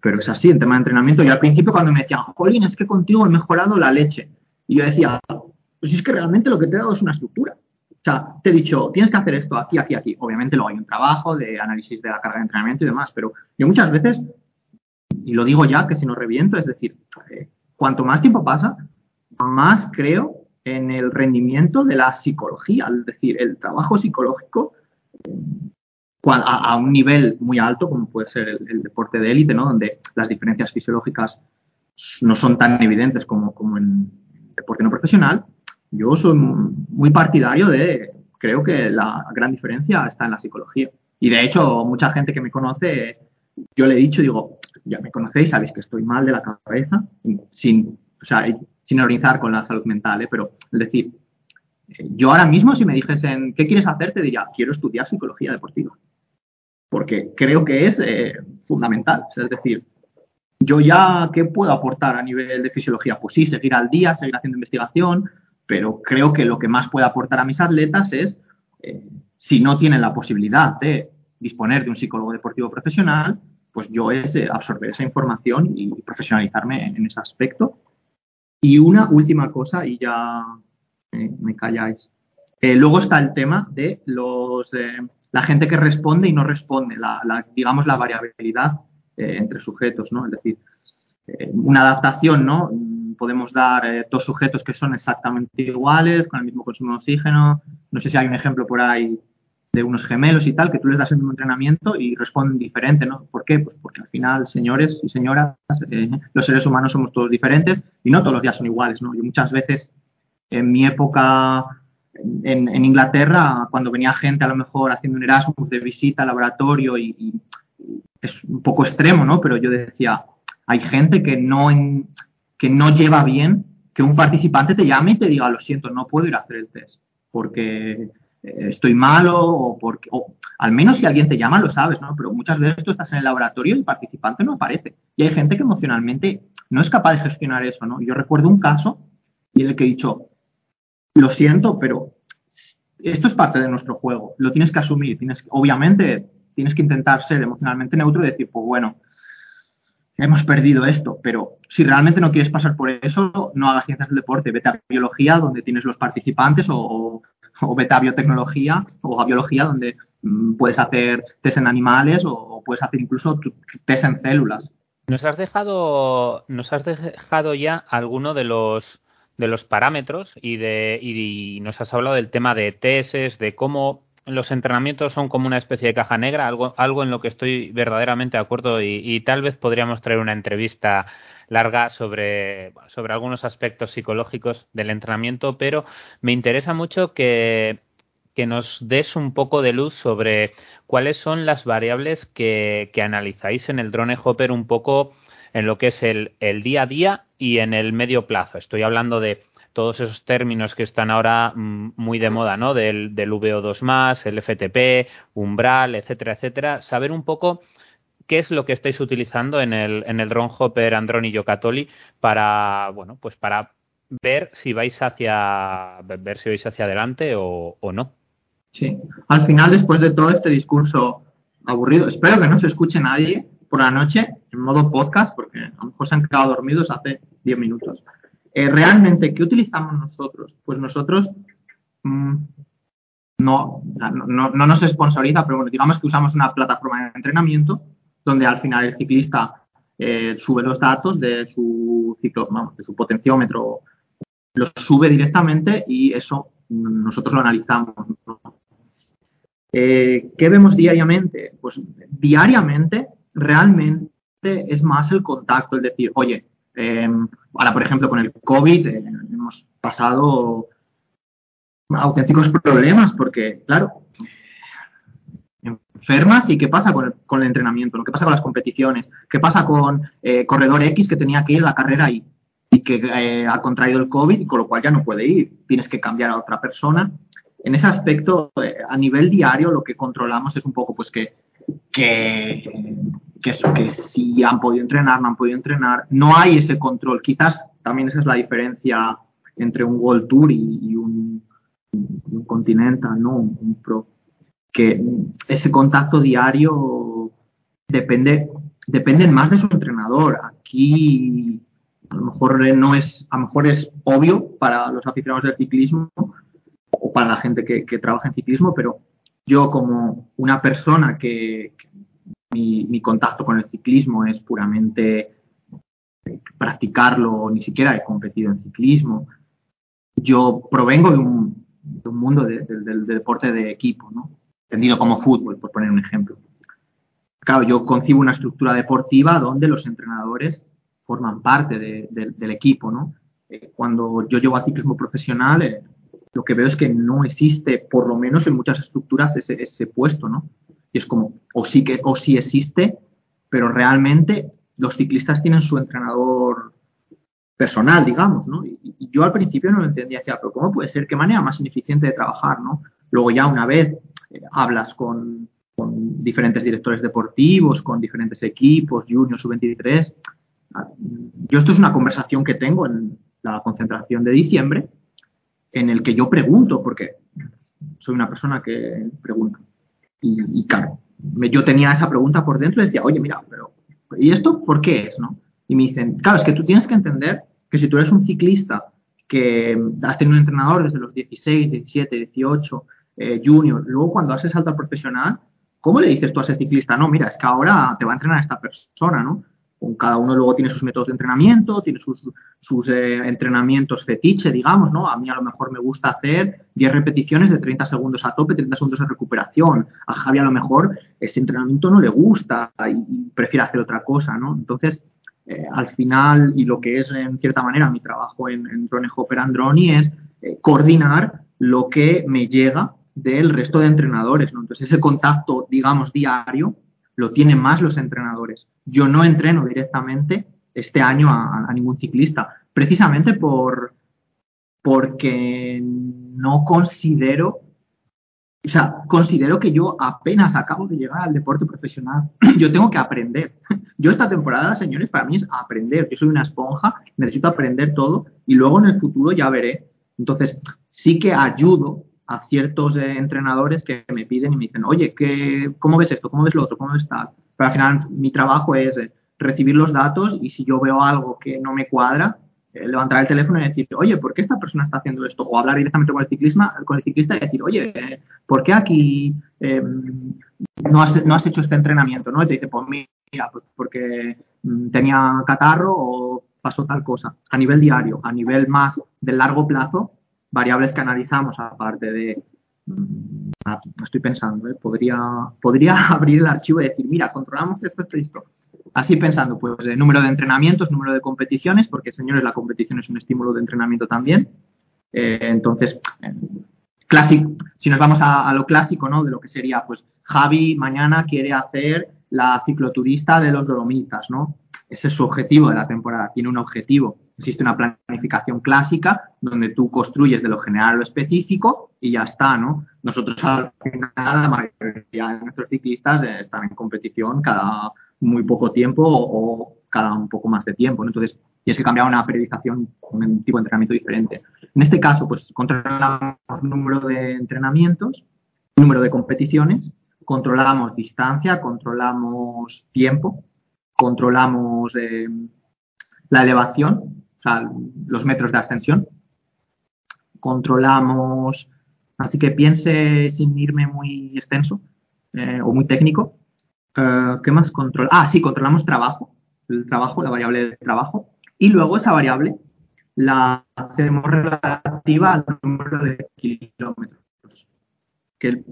Speaker 3: Pero es así, en tema de entrenamiento. Y al principio cuando me decían, Jolín, es que contigo he mejorado la leche. Y yo decía, pues es que realmente lo que te he dado es una estructura. O sea, te he dicho, tienes que hacer esto aquí, aquí, aquí. Obviamente luego hay un trabajo de análisis de la carga de entrenamiento y demás, pero yo muchas veces, y lo digo ya, que si no reviento, es decir, eh, cuanto más tiempo pasa, más creo en el rendimiento de la psicología, es decir, el trabajo psicológico a, a un nivel muy alto, como puede ser el, deporte de élite, ¿no? donde las diferencias fisiológicas no son tan evidentes como, como en deporte no profesional, yo soy muy partidario de, creo que la gran diferencia está en la psicología. Y de hecho, mucha gente que me conoce, yo le he dicho, digo, ya me conocéis, sabéis que estoy mal de la cabeza, sin, o sea, sin organizar con la salud mental, ¿eh? pero es decir, yo ahora mismo si me dijesen, ¿qué quieres hacer? Te diría, quiero estudiar psicología deportiva. Porque creo que es eh, fundamental. Es decir, yo ya, ¿qué puedo aportar a nivel de fisiología? Pues sí, seguir al día, seguir haciendo investigación, pero creo que lo que más puede aportar a mis atletas es, eh, si no tienen la posibilidad de disponer de un psicólogo deportivo profesional, pues yo es eh, absorber esa información y profesionalizarme en, ese aspecto. Y una última cosa, y ya eh, me calláis. Eh, luego está el tema de los, eh, la gente que responde y no responde, digamos la variabilidad entre sujetos, ¿no? Es decir, una adaptación, ¿no? podemos dar eh, dos sujetos que son exactamente iguales, con el mismo consumo de oxígeno. No sé si hay un ejemplo por ahí de unos gemelos y tal, que tú les das el mismo entrenamiento y responden diferente, ¿no? ¿Por qué? Pues porque al final, señores y señoras, eh, los seres humanos somos todos diferentes y no todos los días son iguales, ¿no? Yo muchas veces, en mi época en, en Inglaterra, cuando venía gente a lo mejor haciendo un Erasmus de visita al laboratorio y, y es un poco extremo, ¿no? Pero yo decía, hay gente que no, que no lleva bien que un participante te llame y te diga, lo siento, no puedo ir a hacer el test porque eh, estoy malo o porque, o al menos si alguien te llama lo sabes, ¿no? Pero muchas veces tú estás en el laboratorio y el participante no aparece. Y hay gente que emocionalmente no es capaz de gestionar eso, ¿no? Yo recuerdo un caso y en el que he dicho, lo siento, pero esto es parte de nuestro juego, lo tienes que asumir, tienes, obviamente tienes que intentar ser emocionalmente neutro y decir, pues bueno, hemos perdido esto, pero si realmente no quieres pasar por eso, no hagas ciencias del deporte, vete a biología donde tienes los participantes o, o vete a biotecnología o a biología donde mm, puedes hacer test en animales o, puedes hacer incluso test en células.
Speaker 2: Nos has dejado, nos has dejado ya alguno de los de los parámetros y de y nos has hablado del tema de tests, de cómo los entrenamientos son como una especie de caja negra, algo, algo en lo que estoy verdaderamente de acuerdo y, tal vez podríamos traer una entrevista larga sobre, sobre algunos aspectos psicológicos del entrenamiento, pero me interesa mucho que, que nos des un poco de luz sobre cuáles son las variables que, que analizáis en el drone Hopper un poco en lo que es el, el día a día y en el medio plazo. Estoy hablando de todos esos términos que están ahora muy de moda, ¿no? Del, del VO2+, el FTP, umbral, etcétera, etcétera. Saber un poco qué es lo que estáis utilizando en el, en el drone hopper Andron y Yocatoli para, bueno, pues para ver si vais hacia, ver si vais hacia adelante o, o no.
Speaker 3: Sí, al final, después de todo este discurso aburrido, espero que no se escuche nadie por la noche en modo podcast, porque a lo mejor se han quedado dormidos hace 10 minutos. Eh, realmente, ¿qué utilizamos nosotros? Pues nosotros mmm, no, no, no, nos sponsoriza, pero bueno, digamos que usamos una plataforma de entrenamiento donde al final el ciclista eh, sube los datos de su ciclo, vamos, de su potenciómetro, los sube directamente y eso nosotros lo analizamos. ¿no? Eh, ¿Qué vemos diariamente? Pues diariamente realmente es más el contacto, el decir, oye, eh, ahora por ejemplo con el COVID eh, hemos pasado auténticos problemas porque, claro, enfermas y qué pasa con el, entrenamiento, qué pasa con las competiciones, qué pasa con eh, corredor X que tenía que ir a la carrera y, y que eh, ha contraído el COVID y con lo cual ya no puede ir, tienes que cambiar a otra persona. En ese aspecto, eh, a nivel diario, lo que controlamos es un poco pues que, que, que, que si han podido entrenar, no han podido entrenar, no hay ese control. Quizás también esa es la diferencia entre un World Tour y, un, un, Continental, ¿no? Un, Pro. Que ese contacto diario depende, depende más de su entrenador. Aquí a lo mejor no es, a lo mejor es obvio para los aficionados del ciclismo o para la gente que, trabaja en ciclismo, pero yo como una persona que, mi, mi, contacto con el ciclismo es puramente practicarlo, ni siquiera he competido en ciclismo. Yo provengo de un, mundo del deporte de equipo, ¿no? entendido como fútbol, por poner un ejemplo. Claro, yo concibo una estructura deportiva donde los entrenadores forman parte del equipo, ¿no? Eh, cuando yo llevo a ciclismo profesional, eh, lo que veo es que no existe, por lo menos en muchas estructuras, ese, ese puesto, ¿no? Y es como, o sí que, o sí existe, pero realmente los ciclistas tienen su entrenador personal, digamos, ¿no? Y, yo al principio no lo entendía, decía, pero ¿cómo puede ser? ¿Qué manera más ineficiente de trabajar, ¿no? Luego ya una vez eh, hablas con, diferentes directores deportivos, con diferentes equipos, Junior, Sub-23. Yo esto es una conversación que tengo en la concentración de diciembre, en el que yo pregunto, porque soy una persona que pregunta. Y, claro, yo tenía esa pregunta por dentro y decía, oye, mira, pero ¿y esto por qué es? ¿no? Y me dicen, claro, es que tú tienes que entender que si tú eres un ciclista que has tenido un entrenador desde los 16, 17, 18, junior, luego cuando haces salto profesional, ¿cómo le dices tú a ese ciclista? No, mira, es que ahora te va a entrenar esta persona, ¿no? Cada uno luego tiene sus métodos de entrenamiento, tiene sus, eh, entrenamientos fetiche, digamos, ¿no? A mí a lo mejor me gusta hacer 10 repeticiones de 30 segundos a tope, 30 segundos de recuperación. A Javi a lo mejor ese entrenamiento no le gusta y, prefiere hacer otra cosa, ¿no? Entonces, eh, al final, y lo que es en cierta manera mi trabajo en, en Drone Hopper Androni es eh, coordinar lo que me llega del resto de entrenadores, ¿no? Entonces, ese contacto, digamos, diario, lo tienen más los entrenadores. Yo no entreno directamente este año a, ningún ciclista, precisamente por porque no considero, o sea, considero que yo apenas acabo de llegar al deporte profesional. (clears throat) yo tengo que aprender. (laughs) Yo esta temporada, señores, para mí es aprender. Yo soy una esponja, necesito aprender todo y luego en el futuro ya veré. Entonces, sí que ayudo a ciertos eh, entrenadores que me piden y me dicen, oye, ¿qué, ¿cómo ves esto? ¿Cómo ves lo otro? ¿Cómo ves tal? Pero al final mi trabajo es eh, recibir los datos y si yo veo algo que no me cuadra, eh, levantar el teléfono y decir, oye, ¿por qué esta persona está haciendo esto? O hablar directamente con el, ciclista, con el ciclista y decir, oye, ¿por qué aquí em, no, has, no has hecho este entrenamiento? ¿no? Y te dice, pues mira, pues porque mm, tenía catarro o pasó tal cosa. A nivel diario, a nivel más de largo plazo, variables que analizamos, aparte de, mm, estoy pensando, ¿eh? podría, podría (laughs) abrir el archivo y decir, mira, controlamos esto, esto y esto. Así pensando, pues, el número de entrenamientos, número de competiciones, porque, señores, la competición es un estímulo de entrenamiento también. Eh, entonces, clásico, si nos vamos a, lo clásico, ¿no? De lo que sería, pues, Javi mañana quiere hacer la cicloturista de los Dolomitas, ¿no? Ese es su objetivo de la temporada, tiene un objetivo. Existe una planificación clásica donde tú construyes de lo general a lo específico y ya está, ¿no? Nosotros al final, la mayoría de nuestros ciclistas están en competición cada muy poco tiempo o, cada un poco más de tiempo, ¿no? Entonces, tienes que cambiar una periodización, un tipo de entrenamiento diferente. En este caso, pues controlamos número de entrenamientos, número de competiciones, controlamos distancia, controlamos tiempo, controlamos eh, la elevación o sea, los metros de ascensión. Controlamos, así que piense sin irme muy extenso eh, o muy técnico. Eh, ¿Qué más control? Ah, sí, controlamos trabajo, el trabajo, la variable de trabajo. Y luego esa variable la hacemos relativa al número de kilómetros. Que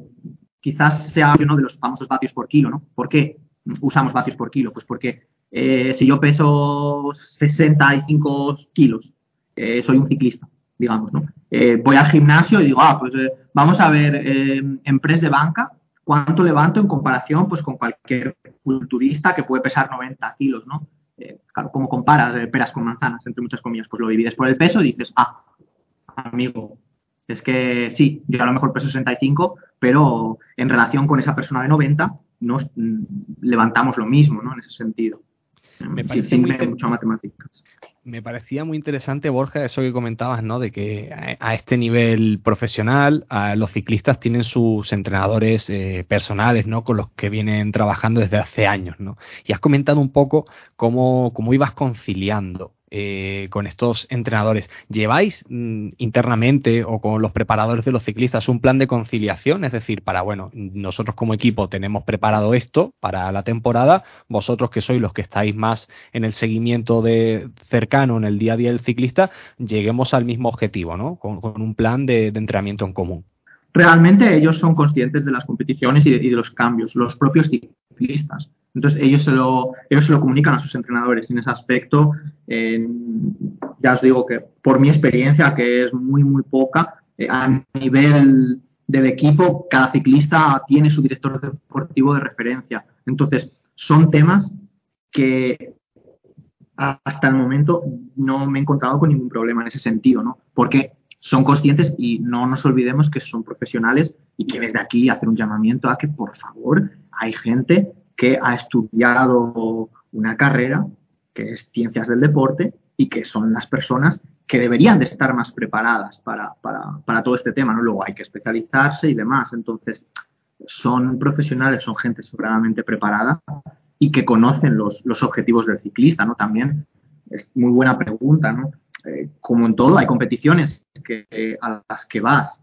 Speaker 3: quizás sea uno de los famosos vatios por kilo, ¿no? ¿Por qué usamos vatios por kilo? Pues porque eh, si yo peso 65 kilos, eh, soy un ciclista. digamos, ¿no? Eh, voy al gimnasio y digo, ah, pues eh, vamos a ver en press de banca cuánto levanto en comparación pues con cualquier culturista que puede pesar 90 kilos, ¿no? claro, ¿cómo comparas peras con manzanas, entre muchas comillas? Pues lo divides por el peso y dices, ah, amigo, es que sí, yo a lo mejor peso 65, pero en relación con esa persona de 90, nos mm, levantamos lo mismo, ¿no? En ese sentido.
Speaker 1: Me parece mucho matemáticas. Me parecía muy interesante, Borja, eso que comentabas, ¿no? De que a este nivel profesional, los ciclistas tienen sus entrenadores eh, personales, ¿no? Con los que vienen trabajando desde hace años, ¿no? Y has comentado un poco cómo, cómo ibas conciliando eh, con estos entrenadores. ¿Lleváis mm, internamente o con los preparadores de los ciclistas un plan de conciliación? Es decir, para, bueno, nosotros como equipo tenemos preparado esto para la temporada, vosotros que sois los que estáis más en el seguimiento de cercano en el día a día del ciclista, lleguemos al mismo objetivo, ¿no? Con, un plan de, entrenamiento en común.
Speaker 3: Realmente ellos son conscientes de las competiciones y de los cambios, los propios ciclistas. Entonces ellos se lo, ellos se lo comunican a sus entrenadores. en ese aspecto, ya os digo que por mi experiencia, que es muy, muy poca, eh, a nivel del equipo, cada ciclista tiene su director deportivo de referencia. Entonces, son temas que hasta el momento no me he encontrado con ningún problema en ese sentido, ¿no? Porque son conscientes y no nos olvidemos que son profesionales y que desde aquí hacer un llamamiento a que, por favor, hay gente que ha estudiado una carrera que es ciencias del deporte y que son las personas que deberían de estar más preparadas para, todo este tema, ¿no? Luego hay que especializarse y demás. Entonces, son profesionales, son gente sobradamente preparada y que conocen los, objetivos del ciclista, ¿no? También es muy buena pregunta, ¿no? Eh, como en todo, hay competiciones a las que vas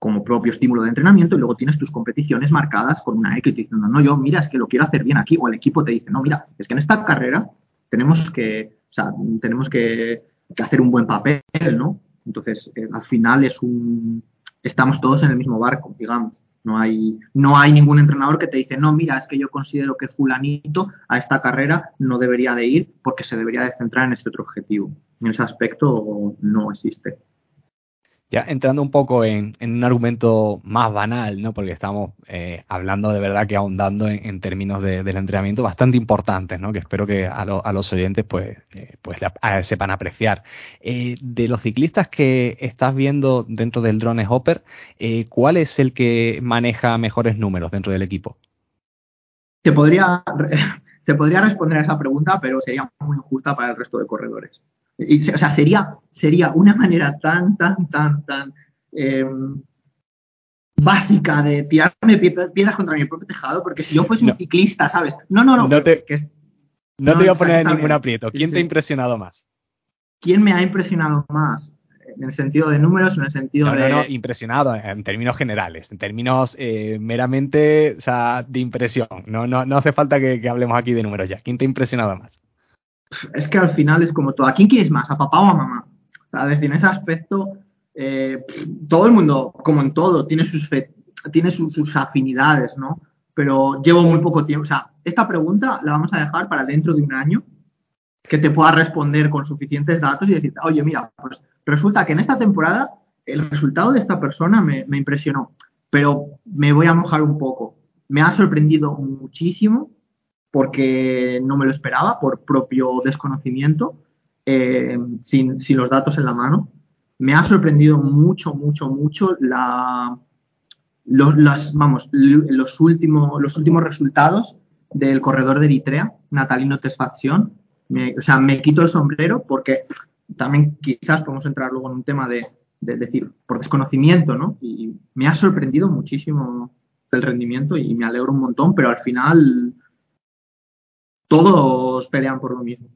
Speaker 3: como propio estímulo de entrenamiento y luego tienes tus competiciones marcadas con una X diciendo, no, yo, mira, es que lo quiero hacer bien aquí, o el equipo te dice, no, mira, es que en esta carrera tenemos que, o sea, tenemos que, hacer un buen papel, ¿no? Entonces, eh, al final es un, estamos todos en el mismo barco, digamos. No hay, no hay ningún entrenador que te dice, no, mira, es que yo considero que fulanito a esta carrera no debería de ir porque se debería de centrar en este otro objetivo. En ese aspecto no existe.
Speaker 1: Ya entrando un poco en, un argumento más banal, ¿no? Porque estamos eh, hablando de verdad que ahondando en, términos de, del entrenamiento bastante importantes, ¿no? Que espero que a, los oyentes pues, eh, pues sepan apreciar. Eh, de los ciclistas que estás viendo dentro del drone Hopper, ¿cuál es el que maneja mejores números dentro del equipo?
Speaker 3: Te podría, (laughs) te podría responder a esa pregunta, pero sería muy injusta para el resto de corredores o sea, sería, sería una manera tan, tan, tan, tan em, básica de tirarme piedras contra mi propio tejado, porque si yo fuese un ciclista, ¿sabes? No, no, no.
Speaker 1: No te, no, te voy a poner en ningún aprieto. ¿Quién te ha impresionado más?
Speaker 3: ¿Quién me ha impresionado más? En el sentido de números, en el sentido de.
Speaker 1: No, no, impresionado en términos generales, en términos eh, meramente o sea, de impresión. No, no, no hace falta que, que hablemos aquí de números ya. ¿Quién te ha impresionado más?
Speaker 3: Es que al final es como todo. ¿A quién quieres más? ¿A papá o a mamá? En ese aspecto, eh, todo el mundo, como en todo, tiene sus, tiene sus, afinidades, ¿no? Pero llevo muy poco tiempo. O sea, esta pregunta la vamos a dejar para dentro de un año, que te pueda responder con suficientes datos y decir, oye, mira, pues resulta que en esta temporada el resultado de esta persona me impresionó, pero me voy a mojar un poco. Me ha sorprendido muchísimo porque no me lo esperaba por propio desconocimiento, eh, sin, los datos en la mano. Me ha sorprendido mucho, mucho, mucho la, los, las, vamos, los, últimos, los últimos resultados del corredor de Eritrea, Natalino Tesfacción. o sea, me quito el sombrero porque también quizás podemos entrar luego en un tema de, de decir, por desconocimiento, ¿no? Y me ha sorprendido muchísimo el rendimiento y me alegro un montón, pero al final todos pelean por lo mismo.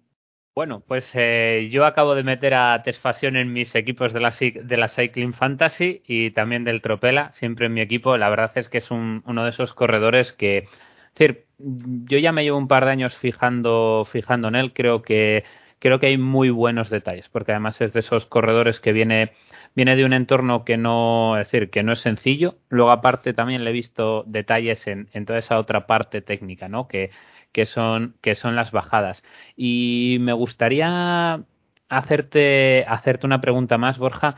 Speaker 2: Bueno, pues eh, yo acabo de meter a Tesfación en mis equipos de la, Cycling Fantasy y también del Tropela, siempre en mi equipo. La verdad es que es uno de esos corredores que, es decir, yo ya me llevo un par de años fijando, fijando en él. Creo que creo que hay muy buenos detalles, porque además es de esos corredores que viene viene de un entorno que no, es decir, que no es sencillo. Luego aparte también le he visto detalles en, en toda esa otra parte técnica, ¿no? Que que son, que son las bajadas. Y me gustaría hacerte, hacerte una pregunta más, Borja.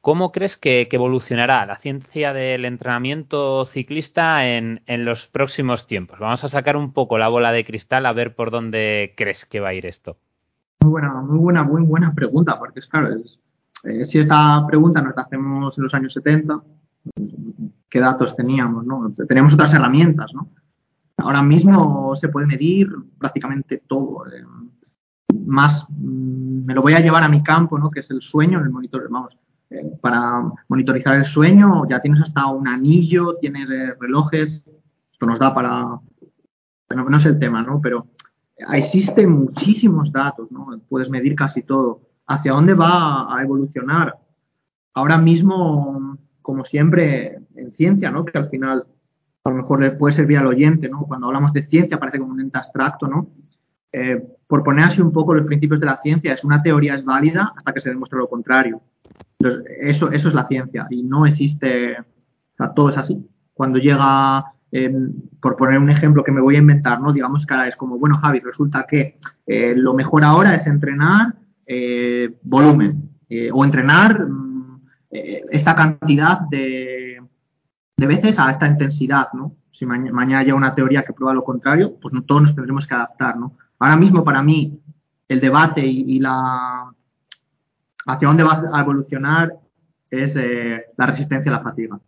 Speaker 2: ¿Cómo crees que, evolucionará la ciencia del entrenamiento ciclista en, los próximos tiempos? Vamos a sacar un poco la bola de cristal a ver por dónde crees que va a ir esto.
Speaker 3: Muy buena, muy buena, muy buena pregunta, porque es claro, eh, si esta pregunta nos la hacemos en los años 70, ¿qué datos teníamos? No? Teníamos otras herramientas, ¿no? Ahora mismo se puede medir prácticamente todo. Eh, más mm, me lo voy a llevar a mi campo, ¿no? Que es el sueño el monitor. Vamos, eh, para monitorizar el sueño ya tienes hasta un anillo, tienes eh, relojes. Esto nos da para. Bueno, no es el tema, ¿no? Pero existen muchísimos datos, ¿no? Puedes medir casi todo. ¿Hacia dónde va a evolucionar? Ahora mismo, como siempre, en ciencia, ¿no? Que al final a lo mejor le puede servir al oyente, ¿no? Cuando hablamos de ciencia parece como un ente abstracto, ¿no? Eh, por poner así un poco los principios de la ciencia, es una teoría es válida hasta que se demuestre lo contrario. Entonces, eso, eso es la ciencia y no existe, o sea, todo es así. Cuando llega, em, por poner un ejemplo que me voy a inventar, ¿no? Digamos que ahora es como, bueno, Javi, resulta que eh, lo mejor ahora es entrenar eh, volumen o entrenar mm, esta cantidad de, de veces a esta intensidad, ¿no? Si mañana haya una teoría que prueba lo contrario, pues no todos nos tendremos que adaptar, ¿no? Ahora mismo para mí el debate y, la hacia dónde va a evolucionar es eh, la resistencia a la fatiga.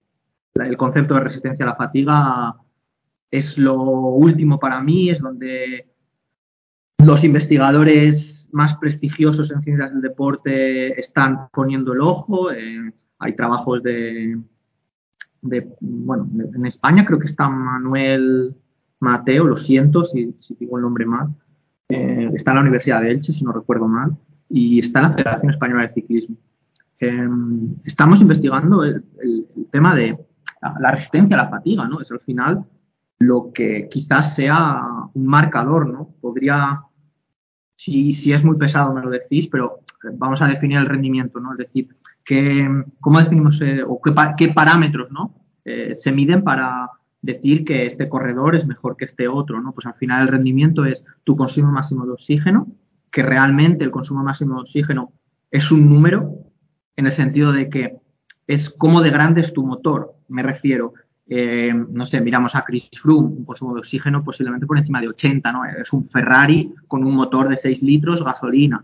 Speaker 3: El concepto de resistencia a la fatiga es lo último para mí, es donde los investigadores más prestigiosos en ciencias del deporte están poniendo el ojo. Eh, hay trabajos de, de, bueno, en España creo que está Manuel Mateo, lo siento si, digo el nombre mal, eh, está en la Universidad de Elche, si no recuerdo mal, y está en la Federación Española de Ciclismo. Em, estamos investigando el, tema de la resistencia a la fatiga, ¿no? Es al final lo que quizás sea un marcador, ¿no? Podría, si, si es muy pesado me lo decís, pero vamos a definir el rendimiento, ¿no? Es decir, ¿cómo definimos eh, o qué, parámetros ¿no? Eh, se miden para decir que este corredor es mejor que este otro? ¿no? Pues al final el rendimiento es tu consumo máximo de oxígeno, que realmente el consumo máximo de oxígeno es un número en el sentido de que es cómo de grande es tu motor, me refiero. Eh, no sé, miramos a Chris Froome, un consumo de oxígeno posiblemente por encima de 80, ¿no? Es un Ferrari con un motor de 6 litros, gasolina.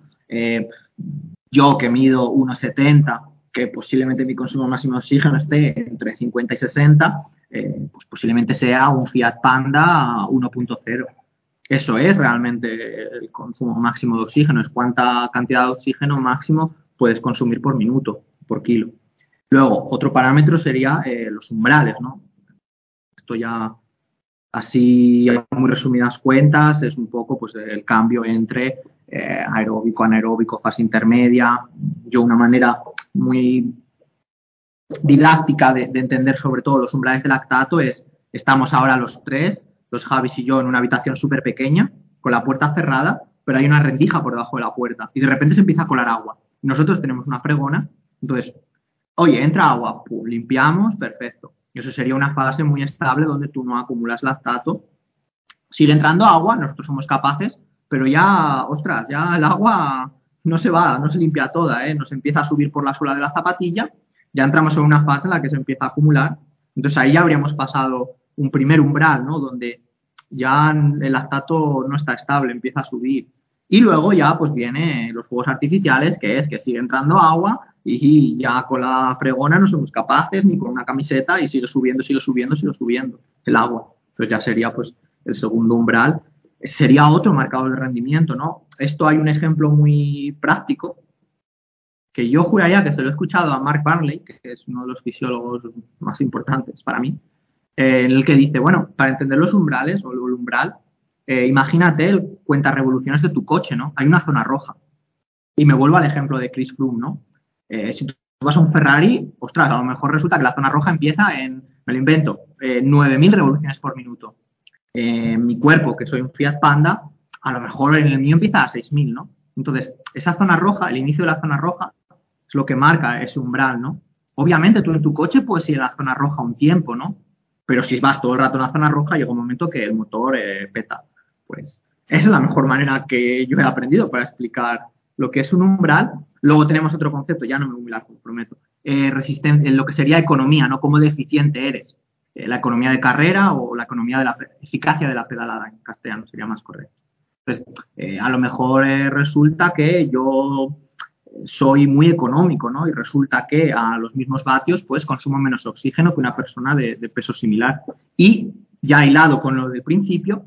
Speaker 3: yo que mido 1,70, que posiblemente mi consumo máximo de oxígeno esté entre 50 y 60, eh, pues posiblemente sea un Fiat Panda 1.0. Eso es realmente el consumo máximo de oxígeno, es cuánta cantidad de oxígeno máximo puedes consumir por minuto, por kilo. Luego, otro parámetro sería eh, los umbrales, ¿no? Esto ya así, muy resumidas cuentas, es un poco pues el cambio entre eh, aeróbico, anaeróbico, fase intermedia. Yo una manera muy didáctica de, entender sobre todo los umbrales de lactato es, estamos ahora los tres, los Javis y yo, en una habitación súper pequeña, con la puerta cerrada, pero hay una rendija por debajo de la puerta y de repente se empieza a colar agua. Nosotros tenemos una fregona, entonces, oye, entra agua, limpiamos, perfecto. Eso sería una fase muy estable donde tú no acumulas lactato. Sigue entrando agua, nosotros somos capaces, pero ya, ostras, ya el agua no se va, no se limpia toda, ¿eh? nos empieza a subir por la suela de la zapatilla, ya entramos en una fase en la que se empieza a acumular, entonces ahí ya habríamos pasado un primer umbral, ¿no? Donde ya el lactato no está estable, empieza a subir. Y luego ya pues viene los fuegos artificiales, que es que sigue entrando agua y ya con la fregona no somos capaces ni con una camiseta y sigue subiendo, sigue subiendo, sigue subiendo el agua. Entonces ya sería pues el segundo umbral sería otro marcador de rendimiento, ¿no? Esto hay un ejemplo muy práctico que yo juraría que se lo he escuchado a Mark Barley, que es uno de los fisiólogos más importantes para mí, eh, en el que dice, bueno, para entender los umbrales o el umbral, eh, imagínate el cuenta revoluciones de tu coche, ¿no? Hay una zona roja. Y me vuelvo al ejemplo de Chris Froome, ¿no? Eh, si tú vas a un Ferrari, ostras, a lo mejor resulta que la zona roja empieza en, me lo invento, 9.000 revoluciones por minuto eh, mi cuerpo, que soy un Fiat Panda, a lo mejor en el mío empieza a 6.000, ¿no? Entonces, esa zona roja, el inicio de la zona roja, es lo que marca ese umbral, ¿no? Obviamente tú en tu coche puedes ir a la zona roja un tiempo, ¿no? Pero si vas todo el rato en la zona roja, llega un momento que el motor eh, peta. Pues esa es la mejor manera que yo he aprendido para explicar lo que es un umbral. Luego tenemos otro concepto, ya no me voy a prometo, eh, resistencia, lo que sería economía, ¿no? Cómo deficiente eres. Eh, la economía de carrera o la economía de la eficacia de la pedalada en castellano sería más correcto. Entonces, eh, a lo mejor resulta que yo soy muy económico, ¿no? Y resulta que a los mismos vatios, pues consumo menos oxígeno que una persona de, de peso similar. Y ya hilado con lo del principio,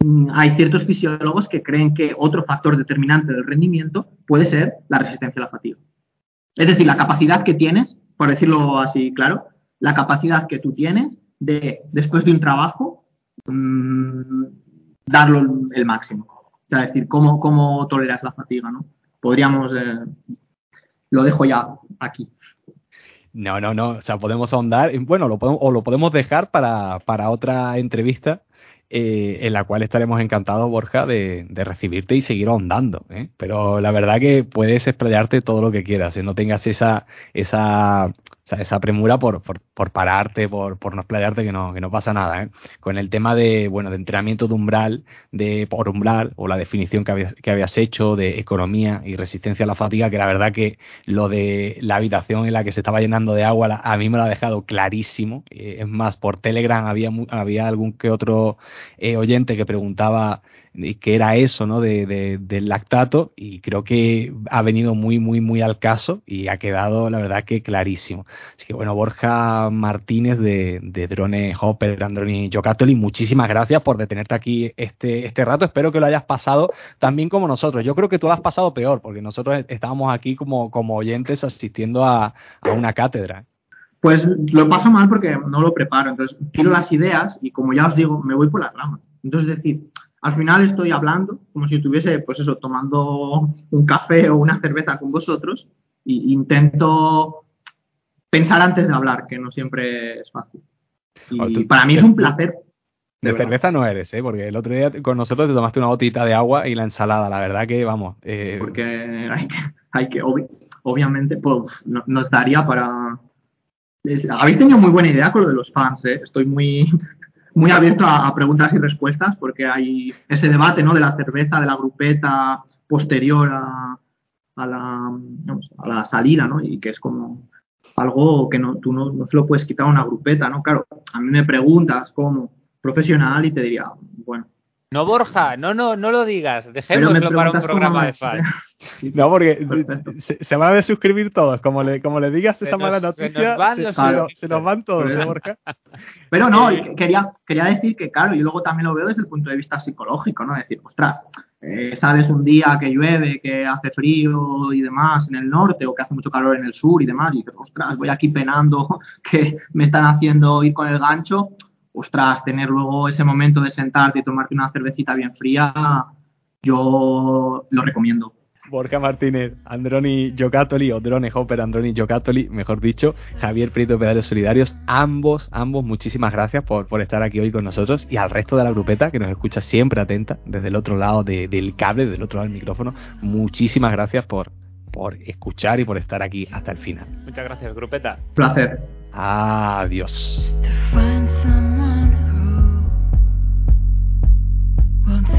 Speaker 3: mm, hay ciertos fisiólogos que creen que otro factor determinante del rendimiento puede ser la resistencia a la fatiga. Es decir, la capacidad que tienes, por decirlo así claro, la capacidad que tú tienes de, después de un trabajo, mmm, darlo el máximo. O sea, decir, cómo, cómo toleras la fatiga, ¿no? Podríamos, eh, lo dejo ya aquí.
Speaker 1: No, no, no. O sea, podemos ahondar. Bueno, lo podemos, o lo podemos dejar para, para otra entrevista eh, en la cual estaremos encantados, Borja, de, de recibirte y seguir ahondando. ¿eh? Pero la verdad que puedes explayarte todo lo que quieras, ¿eh? no tengas esa, esa esa premura por, por, por pararte, por, por, no explayarte, que no, que no pasa nada. ¿eh? Con el tema de, bueno, de entrenamiento de umbral, de por umbral, o la definición que habías, que habías hecho de economía y resistencia a la fatiga, que la verdad que lo de la habitación en la que se estaba llenando de agua, a mí me lo ha dejado clarísimo. Eh, es más, por Telegram había, había algún que otro eh, oyente que preguntaba que era eso, ¿no? De, del lactato y creo que ha venido muy, muy, muy al caso y ha quedado, la verdad, que clarísimo. Así que bueno, Borja Martínez de, de Drone Hopper, Androni Jocatoli, muchísimas gracias por detenerte aquí este, este rato. Espero que lo hayas pasado también como nosotros. Yo creo que tú lo has pasado peor porque nosotros estábamos aquí como, como oyentes asistiendo a, a una cátedra.
Speaker 3: Pues lo paso mal porque no lo preparo. Entonces, tiro las ideas y como ya os digo, me voy por la rama. Entonces, es decir, al final estoy hablando como si estuviese, pues eso, tomando un café o una cerveza con vosotros e intento pensar antes de hablar, que no siempre es fácil. Y para mí es un placer.
Speaker 1: De, cerveza no eres, ¿eh? Porque el otro día con nosotros te tomaste una botita de agua y la ensalada. La verdad que, vamos.
Speaker 3: Eh... Porque hay que, hay que obviamente, pues nos daría para. Habéis tenido muy buena idea con lo de los fans, ¿eh? Estoy muy, muy abierto a, preguntas y respuestas porque hay ese debate ¿no? de la cerveza, de la grupeta posterior a, a, la, a la salida, ¿no? Y que es como algo que no, tú no, no se lo puedes quitar a una grupeta, ¿no? Claro, a mí me preguntas como profesional y te diría, bueno,
Speaker 2: no, Borja, no, no, no lo digas. Dejémoslo para un programa de fans. (laughs)
Speaker 1: No, porque se, van a desuscribir todos. Como le, como le digas esa mala noticia, se, nos van todos, ¿eh, Borja?
Speaker 3: Pero no, quería, quería decir que, claro, yo luego también lo veo desde el punto de vista psicológico, ¿no? decir, ostras, eh, sales un día que llueve, que hace frío y demás en el norte, o que hace mucho calor en el sur y demás, y dices, ostras, voy aquí penando (laughs) que me están haciendo ir con el gancho ostras, tener luego ese momento de sentarte y tomarte una cervecita bien fría, yo lo recomiendo.
Speaker 1: Borja Martínez, Androni Giocattoli, o Drone Hopper, Androni Giocattoli, mejor dicho, Javier Prieto, Pedales Solidarios, ambos, ambos, muchísimas gracias por, por, estar aquí hoy con nosotros y al resto de la grupeta que nos escucha siempre atenta desde el otro lado del cable, del otro lado del micrófono, muchísimas gracias por, por escuchar y por estar aquí hasta el final.
Speaker 2: Muchas gracias, grupeta.
Speaker 3: Placer.
Speaker 1: Adiós.